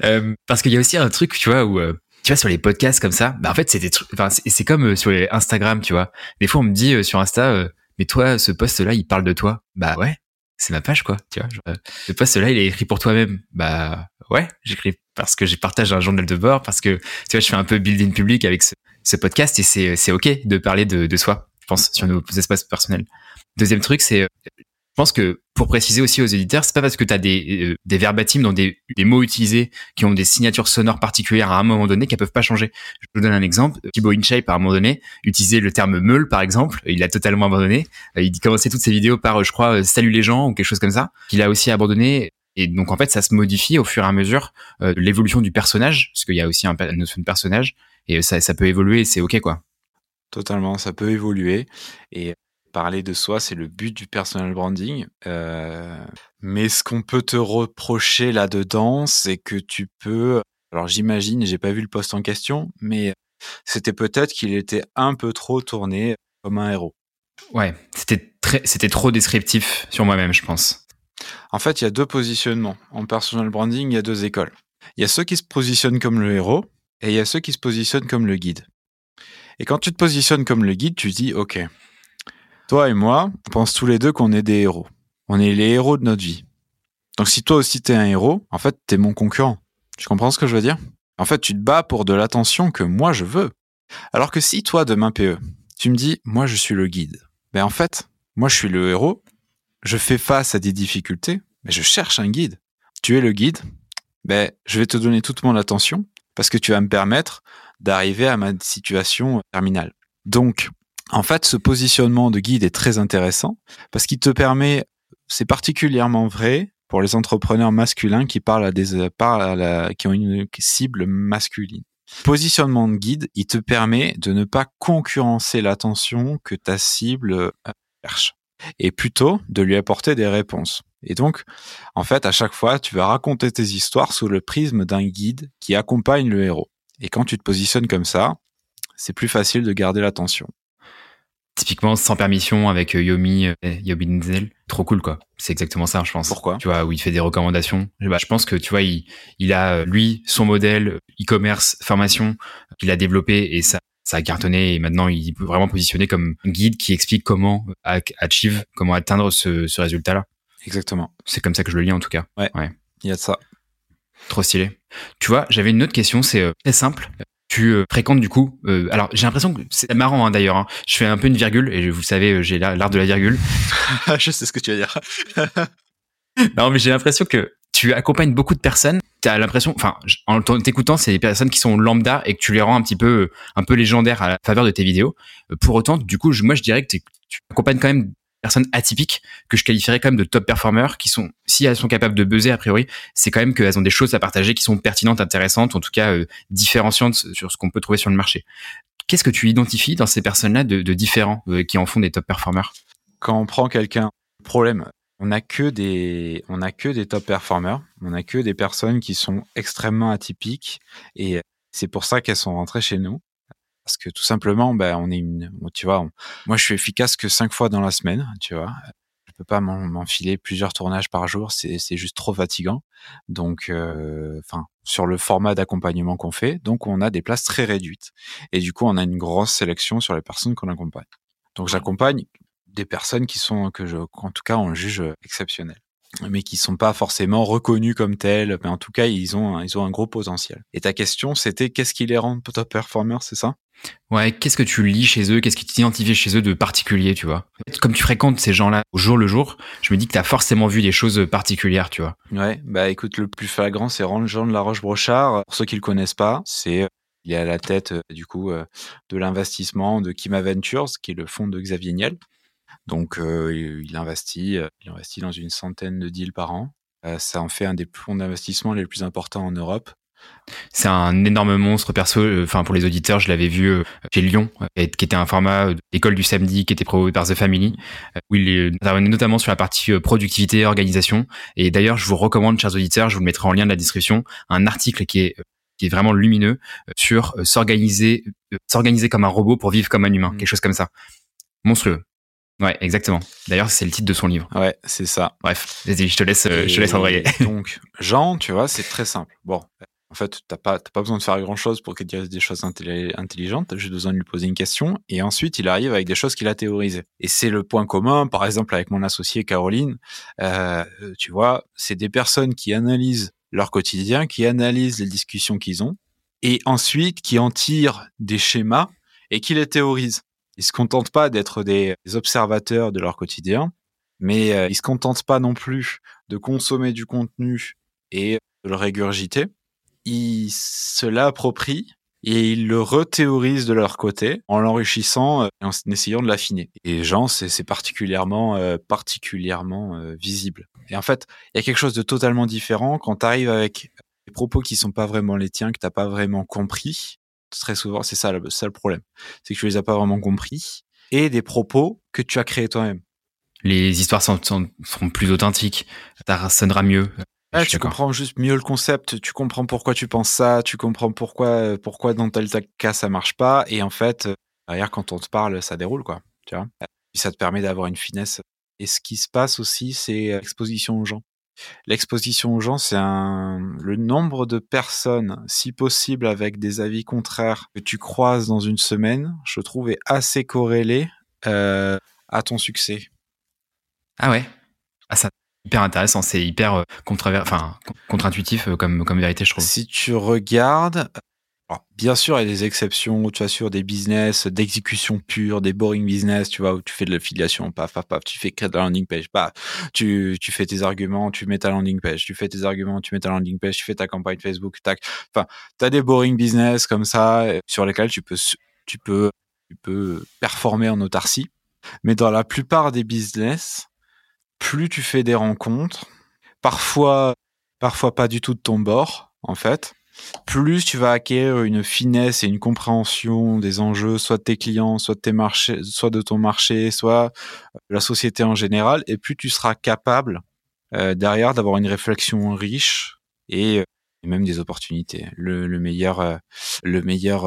Euh, parce qu'il y a aussi un truc, tu vois, où euh, tu vois sur les podcasts comme ça, bah en fait c'est des trucs. Enfin, c'est comme euh, sur les Instagram, tu vois. Des fois, on me dit euh, sur Insta, mais toi, ce post-là, il parle de toi? Bah ouais, c'est ma page, quoi. Tu vois, ce post-là, il est écrit pour toi-même. Bah ouais, j'écris parce que j'ai partagé un journal de bord, parce que tu vois, je fais un peu building public avec ce, podcast et c'est c'est ok de parler de, de soi. Je pense sur nos espaces personnels. Deuxième truc, c'est je pense que pour préciser aussi aux éditeurs, c'est pas parce que tu as des, euh, des verbatims dans des, des, mots utilisés qui ont des signatures sonores particulières à un moment donné qu'elles peuvent pas changer. Je vous donne un exemple. Thibaut InShape, à un moment donné, utilisait le terme meule, par exemple. Il a totalement abandonné. Euh, il commençait toutes ses vidéos par, je crois, euh, salut les gens ou quelque chose comme ça. Qu'il a aussi abandonné. Et donc, en fait, ça se modifie au fur et à mesure de l'évolution du personnage, parce qu'il y a aussi un, une notion de personnage. Et ça, ça peut évoluer c'est OK, quoi. Totalement, ça peut évoluer. Et parler de soi, c'est le but du personal branding. Euh, mais ce qu'on peut te reprocher là-dedans, c'est que tu peux. Alors j'imagine, j'ai pas vu le poste en question, mais c'était peut-être qu'il était un peu trop tourné comme un héros. Ouais, c'était très, c'était trop descriptif sur moi-même, je pense. En fait, il y a deux positionnements. En personal branding, il y a deux écoles. Il y a ceux qui se positionnent comme le héros et il y a ceux qui se positionnent comme le guide. Et quand tu te positionnes comme le guide, tu dis, OK, toi et moi, on pense tous les deux qu'on est des héros. On est les héros de notre vie. Donc si toi aussi t'es un héros, en fait t'es mon concurrent. Tu comprends ce que je veux dire? En fait tu te bats pour de l'attention que moi je veux. Alors que si toi demain PE, tu me dis moi je suis le guide. Ben en fait, moi je suis le héros, je fais face à des difficultés, mais je cherche un guide. Tu es le guide, ben je vais te donner toute mon attention parce que tu vas me permettre d'arriver à ma situation terminale. Donc en fait, ce positionnement de guide est très intéressant parce qu'il te permet, c'est particulièrement vrai pour les entrepreneurs masculins qui parlent à des, qui ont une cible masculine. Positionnement de guide, il te permet de ne pas concurrencer l'attention que ta cible euh, cherche et plutôt de lui apporter des réponses. Et donc, en fait, à chaque fois, tu vas raconter tes histoires sous le prisme d'un guide qui accompagne le héros. Et quand tu te positionnes comme ça, c'est plus facile de garder l'attention. Typiquement, sans permission avec euh, Yomi, euh, Yomi Denzel. Trop cool, quoi. C'est exactement ça, je pense. Pourquoi? Tu vois, où il fait des recommandations. Bah, je pense que, tu vois, il, il a, euh, lui, son modèle e-commerce, formation, qu'il a développé et ça, ça a cartonné et maintenant il est vraiment positionné comme un guide qui explique comment achieve, comment atteindre ce, ce résultat-là. Exactement. C'est comme ça que je le lis en tout cas. Ouais. ouais. Il y a de ça. Trop stylé. Tu vois, j'avais une autre question, c'est très simple. Tu euh, fréquentes du coup euh, alors j'ai l'impression que c'est marrant hein, d'ailleurs hein. je fais un peu une virgule et vous savez euh, j'ai l'art de la virgule. Je sais ce que tu vas dire. Non mais j'ai l'impression que tu accompagnes beaucoup de personnes. Tu as l'impression enfin en t'écoutant c'est des personnes qui sont lambda et que tu les rends un petit peu un peu légendaires à la faveur de tes vidéos. Pour autant du coup moi je dirais que tu accompagnes quand même personnes atypiques que je qualifierais quand même de top performers qui sont, si elles sont capables de buzzer a priori, c'est quand même qu'elles ont des choses à partager qui sont pertinentes, intéressantes, en tout cas euh, différenciantes sur ce qu'on peut trouver sur le marché. Qu'est-ce que tu identifies dans ces personnes-là de, de différents euh, qui en font des top performers Quand on prend quelqu'un, problème, on n'a que des, on a que des top performers, on n'a que des personnes qui sont extrêmement atypiques et c'est pour ça qu'elles sont rentrées chez nous parce que tout simplement, ben, on est une, tu vois, moi je suis efficace que cinq fois dans la semaine, tu vois. peux pas m'enfiler plusieurs tournages par jour, c'est juste trop fatigant. Donc, enfin, sur le format d'accompagnement qu'on fait, donc on a des places très réduites. Et du coup, on a une grosse sélection sur les personnes qu'on accompagne. Donc, j'accompagne des personnes qui sont que je, en tout cas, on juge exceptionnelles mais qui sont pas forcément reconnus comme tels. Mais en tout cas, ils ont, ils ont un gros potentiel. Et ta question, c'était qu'est-ce qui les rend top performers, c'est ça? Ouais, qu'est-ce que tu lis chez eux? Qu'est-ce qui t'identifie chez eux de particulier, tu vois? Comme tu fréquentes ces gens-là au jour le jour, je me dis que tu as forcément vu des choses particulières, tu vois. Ouais, bah écoute, le plus flagrant, c'est Jean de la Roche-Brochard. Pour ceux qui le connaissent pas, c'est il est à la tête du coup de l'investissement de Kima Ventures, qui est le fonds de Xavier Niel. Donc, il investit, il investit dans une centaine de deals par an. ça en fait un des fonds d'investissement les plus importants en Europe. C'est un énorme monstre perso. Enfin, pour les auditeurs, je l'avais vu chez Lyon, qui était un format d'école du samedi qui était proposé par The Family, où il intervenait notamment sur la partie productivité, organisation. Et d'ailleurs, je vous recommande, chers auditeurs, je vous le mettrai en lien dans la description, un article qui est qui est vraiment lumineux sur s'organiser, s'organiser comme un robot pour vivre comme un humain, mmh. quelque chose comme ça. Monstrueux. Ouais, exactement. D'ailleurs, c'est le titre de son livre. Ouais, c'est ça. Bref, vas-y, je te laisse, euh, je te laisse envoyer. Donc, Jean, tu vois, c'est très simple. Bon, en fait, t'as pas, t'as pas besoin de faire grand chose pour qu'il dise des choses intelligentes. T'as juste besoin de lui poser une question. Et ensuite, il arrive avec des choses qu'il a théorisées. Et c'est le point commun, par exemple, avec mon associé Caroline. Euh, tu vois, c'est des personnes qui analysent leur quotidien, qui analysent les discussions qu'ils ont, et ensuite qui en tirent des schémas et qui les théorisent. Ils se contentent pas d'être des observateurs de leur quotidien, mais euh, ils se contentent pas non plus de consommer du contenu et de le régurgiter. Ils se l'approprient et ils le rethéorisent de leur côté en l'enrichissant euh, et en essayant de l'affiner. Et Jean, c'est particulièrement euh, particulièrement visible. Et en fait, il y a quelque chose de totalement différent quand tu arrives avec des propos qui sont pas vraiment les tiens, que t'as pas vraiment compris, très souvent, c'est ça, ça le problème. C'est que tu les as pas vraiment compris et des propos que tu as créés toi-même. Les histoires sont, seront plus authentiques, ça sonnera mieux. tu comprends juste mieux le concept, tu comprends pourquoi tu penses ça, tu comprends pourquoi, pourquoi dans tel cas ça marche pas, et en fait, derrière, quand on te parle, ça déroule, quoi. Tu vois? ça te permet d'avoir une finesse. Et ce qui se passe aussi, c'est l'exposition aux gens. L'exposition aux gens, c'est un le nombre de personnes, si possible avec des avis contraires, que tu croises dans une semaine, je trouve est assez corrélé euh, à ton succès. Ah ouais? Ah ça hyper intéressant, c'est hyper euh, enfin contre-intuitif euh, comme comme vérité, je trouve. Si tu regardes, bien sûr, il y a des exceptions, tu as sur des business d'exécution pure, des boring business, tu vois, où tu fais de l'affiliation, paf, paf, paf, tu fais créer ta landing page, paf, tu, tu fais tes arguments, tu mets ta landing page, tu fais tes arguments, tu mets ta landing page, tu fais ta campagne Facebook, tac. Enfin, tu as des boring business comme ça, euh, sur lesquels tu peux, tu peux, tu peux performer en autarcie. Mais dans la plupart des business, plus tu fais des rencontres, parfois, parfois pas du tout de ton bord, en fait, plus tu vas acquérir une finesse et une compréhension des enjeux, soit de tes clients, soit de tes marchés, soit de ton marché, soit de la société en général, et plus tu seras capable euh, derrière d'avoir une réflexion riche et, euh, même des opportunités. Le, meilleur, euh, le meilleur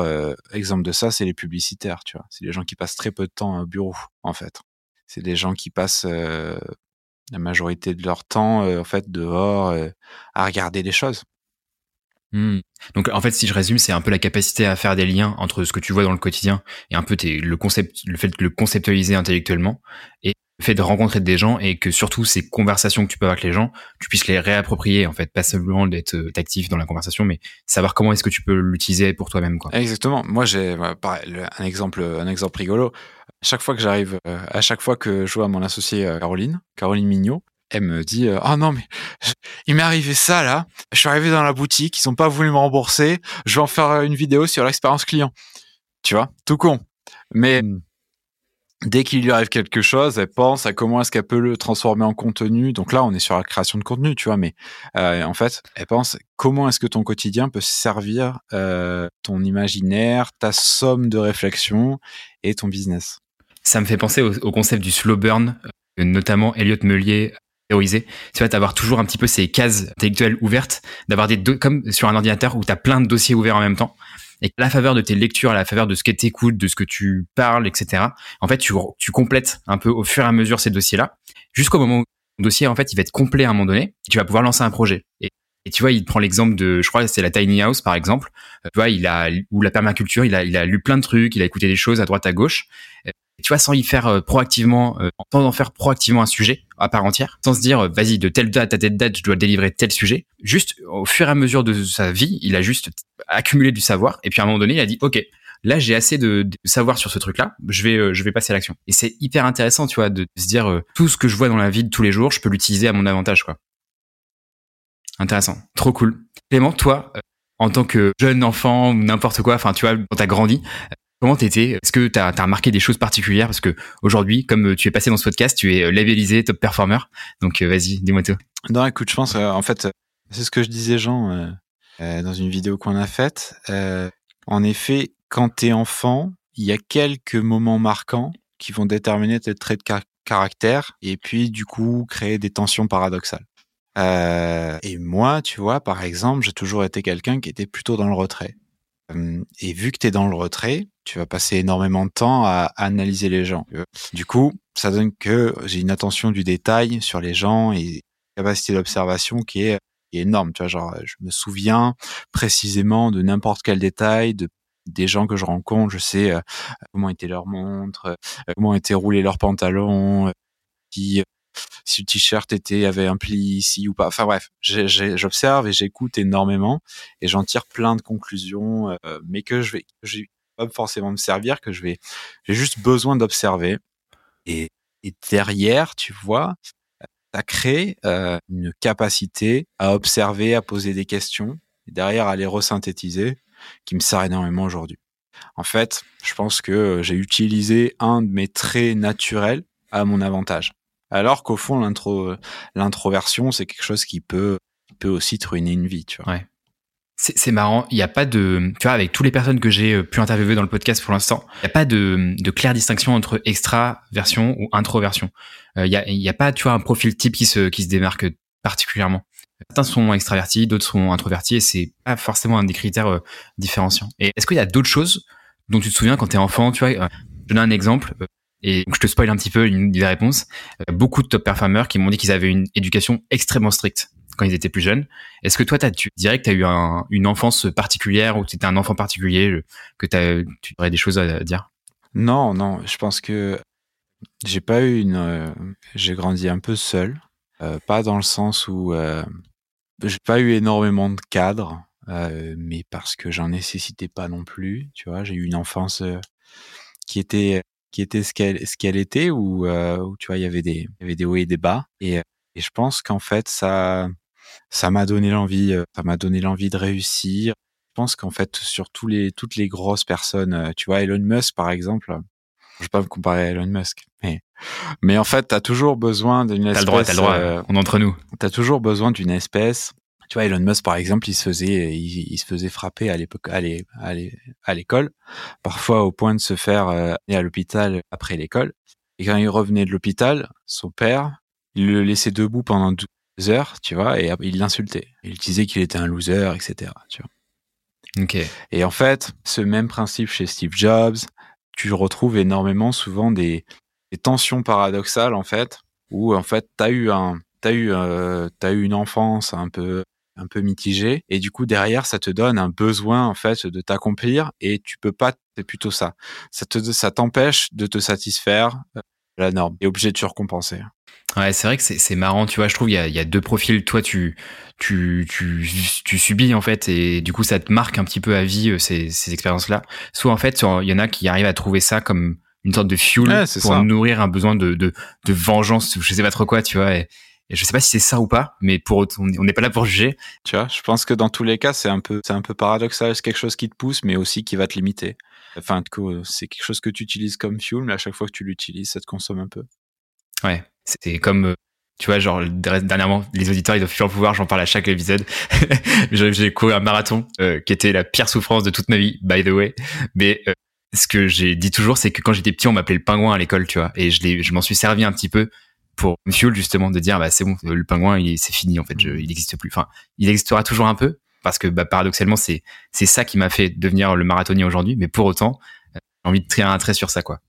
exemple de ça, c'est les publicitaires. Tu vois, c'est les gens qui passent très peu de temps au bureau, en fait. C'est des gens qui passent la majorité de leur temps, en fait, dehors à regarder des choses. Hmm. Donc en fait, si je résume, c'est un peu la capacité à faire des liens entre ce que tu vois dans le quotidien et un peu le concept, le fait de le conceptualiser intellectuellement et le fait de rencontrer des gens et que surtout ces conversations que tu peux avoir avec les gens, tu puisses les réapproprier en fait, pas simplement d'être euh, actif dans la conversation, mais savoir comment est-ce que tu peux l'utiliser pour toi-même quoi. Exactement. Moi j'ai un exemple, un exemple rigolo. Chaque fois que j'arrive, euh, à chaque fois que je vois mon associé euh, Caroline, Caroline Mignot, elle me dit euh, oh non mais il m'est arrivé ça là. Je suis arrivé dans la boutique ils ont pas voulu me rembourser. Je vais en faire une vidéo sur l'expérience client tu vois tout con. Mais dès qu'il lui arrive quelque chose elle pense à comment est-ce qu'elle peut le transformer en contenu. Donc là on est sur la création de contenu tu vois mais euh, en fait elle pense comment est-ce que ton quotidien peut servir euh, ton imaginaire ta somme de réflexion et ton business? Ça me fait penser au, au concept du slow burn notamment Elliot Melier théoriser, tu vas avoir toujours un petit peu ces cases intellectuelles ouvertes, d'avoir des comme sur un ordinateur où tu as plein de dossiers ouverts en même temps. et à la faveur de tes lectures, à la faveur de ce que tu écoutes, de ce que tu parles, etc. En fait, tu, tu complètes un peu au fur et à mesure ces dossiers-là, jusqu'au moment où ton dossier, en fait, il va être complet à un moment donné, tu vas pouvoir lancer un projet. Et, et tu vois, il prend l'exemple de, je crois, c'est la tiny house par exemple. Tu vois, il a ou la permaculture, il a, il a lu plein de trucs, il a écouté des choses à droite à gauche tu vois, sans y faire euh, proactivement, euh, sans en faire proactivement un sujet à part entière, sans se dire, euh, vas-y, de telle date à telle date, je dois délivrer tel sujet. Juste, au fur et à mesure de sa vie, il a juste accumulé du savoir. Et puis à un moment donné, il a dit, OK, là, j'ai assez de, savoir sur ce truc-là, je vais, je vais passer à l'action. Et c'est hyper intéressant, tu vois, de se dire, tout ce que je vois dans la vie de tous les jours, je peux l'utiliser à mon avantage, quoi. Intéressant. Trop cool. Clément, toi, en tant que jeune enfant ou n'importe quoi, enfin, tu vois, quand t'as grandi, Comment t'étais? Est-ce que t'as as remarqué des choses particulières? Parce que aujourd'hui, comme tu es passé dans ce podcast, tu es euh, labellisé top performer. Donc euh, vas-y, dis-moi tout. Non, écoute, je pense, euh, en fait, c'est ce que je disais, Jean, dans une vidéo qu'on a faite. en effet, quand t'es enfant, il y a quelques moments marquants qui vont déterminer tes traits de caractère et puis du coup créer des tensions paradoxales. et moi, tu vois, par exemple, j'ai toujours été quelqu'un qui était plutôt dans le retrait. Et vu que tu es dans le retrait, tu vas passer énormément de temps à analyser les gens. Du coup, ça donne que j'ai une attention du détail sur les gens et une capacité d'observation qui est, énorme. Tu vois, genre, je me souviens précisément de n'importe quel détail, de des gens que je rencontre, je sais comment était leur montre, comment étaient roulés leurs pantalons, si le t-shirt était avait un pli ici ou pas. Enfin bref, j'observe et j'écoute énormément et j'en tire plein de conclusions, euh, mais que je vais, je vais pas forcément me servir, que je vais, j'ai juste besoin d'observer et, et, derrière, tu vois, ça crée euh, une capacité à observer, à poser des questions et derrière à les resynthétiser, qui me sert énormément aujourd'hui. En fait, je pense que j'ai utilisé un de mes traits naturels à mon avantage. Alors qu'au fond, l'intro, l'introversion, c'est quelque chose qui peut, peut aussi te ruiner une vie, tu vois. Ouais. C'est marrant, il n'y a pas de, tu vois, avec toutes les personnes que j'ai euh, pu interviewer dans le podcast pour l'instant, il n'y a pas de, de claire distinction entre extraversion ou introversion. Euh, il n'y a, y a pas, tu vois, un profil type qui se, qui se démarque particulièrement. Certains sont extravertis, d'autres sont introvertis, et c'est pas forcément un des critères euh, différenciants. Et est-ce qu'il y a d'autres choses dont tu te souviens quand tu es enfant, tu vois, je donne un exemple, et je te spoil un petit peu une des réponses. Euh, beaucoup de top performers qui m'ont dit qu'ils avaient une éducation extrêmement stricte quand ils étaient plus jeunes. Est-ce que toi, as, tu que tu as eu un, une enfance particulière ou tu étais un enfant particulier, que as, tu aurais des choses à dire? Non, non. Je pense que j'ai pas eu une. Euh, j'ai grandi un peu seul, euh, pas dans le sens où euh, j'ai pas eu énormément de cadres, mais parce que j'en nécessitais pas non plus. Tu vois, j'ai eu une enfance qui était qui était ce qu'elle ce qu'elle était ou euh, tu vois il y avait des il y avait des hauts et des bas et, et je pense qu'en fait ça ça m'a donné l'envie euh, ça m'a donné l'envie de réussir. Je pense qu'en fait sur tous les toutes les grosses personnes euh, tu vois Elon Musk par exemple je vais pas me comparer à Elon Musk mais mais en fait t'as toujours besoin d'une espèce t'as le droit t'as le droit euh, on entre nous. t'as toujours besoin d'une espèce tu vois, Elon Musk, par exemple, il se faisait, il, se faisait frapper à l'époque, à l'école, parfois au point de se faire euh, aller à l'hôpital après l'école. Et quand il revenait de l'hôpital, son père, il le laissait debout pendant deux heures, tu vois, et il l'insultait. Il disait qu'il était un loser, etc. Tu vois. Ok. Et en fait, ce même principe chez Steve Jobs, tu retrouves énormément souvent des, des tensions paradoxales en fait, où en fait t'as eu un, t'as eu, euh, t'as eu une enfance un peu un peu mitigé et du coup derrière ça te donne un besoin en fait de t'accomplir et tu peux pas c'est plutôt ça ça te ça t'empêche de te satisfaire euh, la norme et obligé de te récompenser Ouais, c'est vrai que c'est marrant, tu vois. Je trouve il y a, y a deux profils. Toi, tu, tu, tu, tu subis en fait, et du coup, ça te marque un petit peu à vie euh, ces, ces expériences-là. Soit en fait, il y en a qui arrivent à trouver ça comme une sorte de fuel pour nourrir un besoin de, de, de vengeance, je sais pas trop quoi, tu vois. Et, et je sais pas si c'est ça ou pas, mais pour on n'est pas là pour juger. Tu vois, je pense que dans tous les cas, c'est un peu, c'est un peu paradoxal. C'est quelque chose qui te pousse, mais aussi qui va te limiter. Enfin, c'est quelque chose que tu utilises comme fuel, mais à chaque fois que tu l'utilises, ça te consomme un peu. Ouais, c'est comme, euh, tu vois, genre dernièrement, les auditeurs ils doivent plus en pouvoir. J'en parle à chaque épisode. j'ai couru un marathon euh, qui était la pire souffrance de toute ma vie, by the way. Mais euh, ce que j'ai dit toujours, c'est que quand j'étais petit, on m'appelait le pingouin à l'école, tu vois, et je, je m'en suis servi un petit peu pour fuel justement de dire bah c'est bon le pingouin c'est fini en fait je, il n'existe plus enfin il existera toujours un peu parce que bah, paradoxalement, c'est c'est ça qui m'a fait devenir le marathonien aujourd'hui. Mais pour autant, euh, j'ai envie de tirer un trait sur ça, quoi.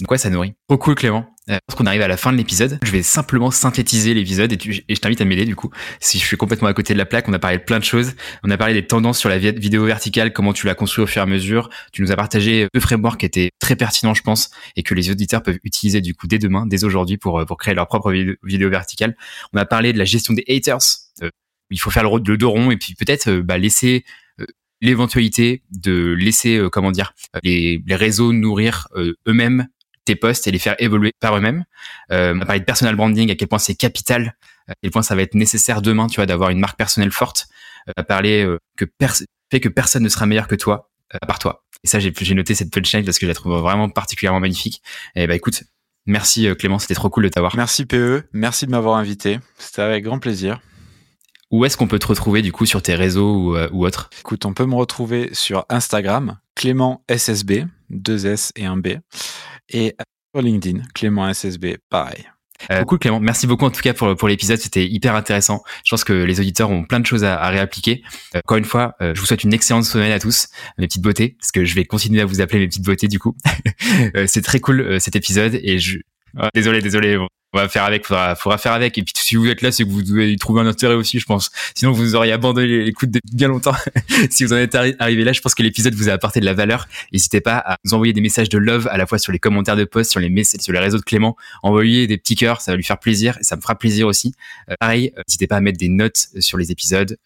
Donc ouais, ça nourrit. Trop cool, Clément. Euh, qu'on arrive à la fin de l'épisode, je vais simplement synthétiser l'épisode et, et, je t'invite à m'aider du coup. Si je suis complètement à côté de la plaque, on a parlé de plein de choses. On a parlé des tendances sur la vidéo verticale, comment tu l'as construit au fur et à mesure. Tu nous as partagé deux frameworks qui étaient très pertinents, je pense, et que les auditeurs peuvent utiliser du coup dès demain, dès aujourd'hui pour, pour créer leur propre vidéo, verticale. On a parlé de la gestion des haters. Euh, il faut faire le, le dos rond et puis peut-être euh, bah, laisser euh, l'éventualité de laisser comment dire les, les réseaux nourrir eux-mêmes tes posts et les faire évoluer par eux-mêmes. Euh, on a parlé de personal branding, à quel point c'est capital, à quel point ça va être nécessaire demain, tu vois, d'avoir une marque personnelle forte. Euh, on a parlé euh, que fait que personne ne sera meilleur que toi, euh, à part toi. Et ça, j'ai noté cette punchline parce que je la trouve vraiment particulièrement magnifique. Et bah écoute, merci Clément, c'était trop cool de t'avoir. Merci PE, merci de m'avoir invité. C'était avec grand plaisir. Où est-ce qu'on peut te retrouver du coup sur tes réseaux ou, euh, ou autres? Écoute, on peut me retrouver sur Instagram, Clément SSB, deux S et un B, et sur LinkedIn, Clément SSB, pareil. Euh, cool Clément, merci beaucoup en tout cas pour, pour l'épisode, c'était hyper intéressant. Je pense que les auditeurs ont plein de choses à, à réappliquer. Euh, encore une fois, euh, je vous souhaite une excellente semaine à tous, mes petites beautés, parce que je vais continuer à vous appeler mes petites beautés du coup. Euh, c'est très cool cet épisode et je... désolé, désolé, on va faire avec, faudra, faudra faire avec. Et puis si vous êtes là, c'est que vous devez y trouver un intérêt aussi, je pense. Sinon, vous auriez abandonné l'écoute depuis bien longtemps. si vous en êtes arrivé là, je pense que l'épisode vous a apporté de la valeur. N'hésitez pas à nous envoyer des messages de love à la fois sur les commentaires de posts, sur les messages, sur les réseaux de Clément. Envoyez des petits cœurs, ça va lui faire plaisir et ça me fera plaisir aussi. Euh, pareil, euh, n'hésitez pas à mettre des notes sur les épisodes.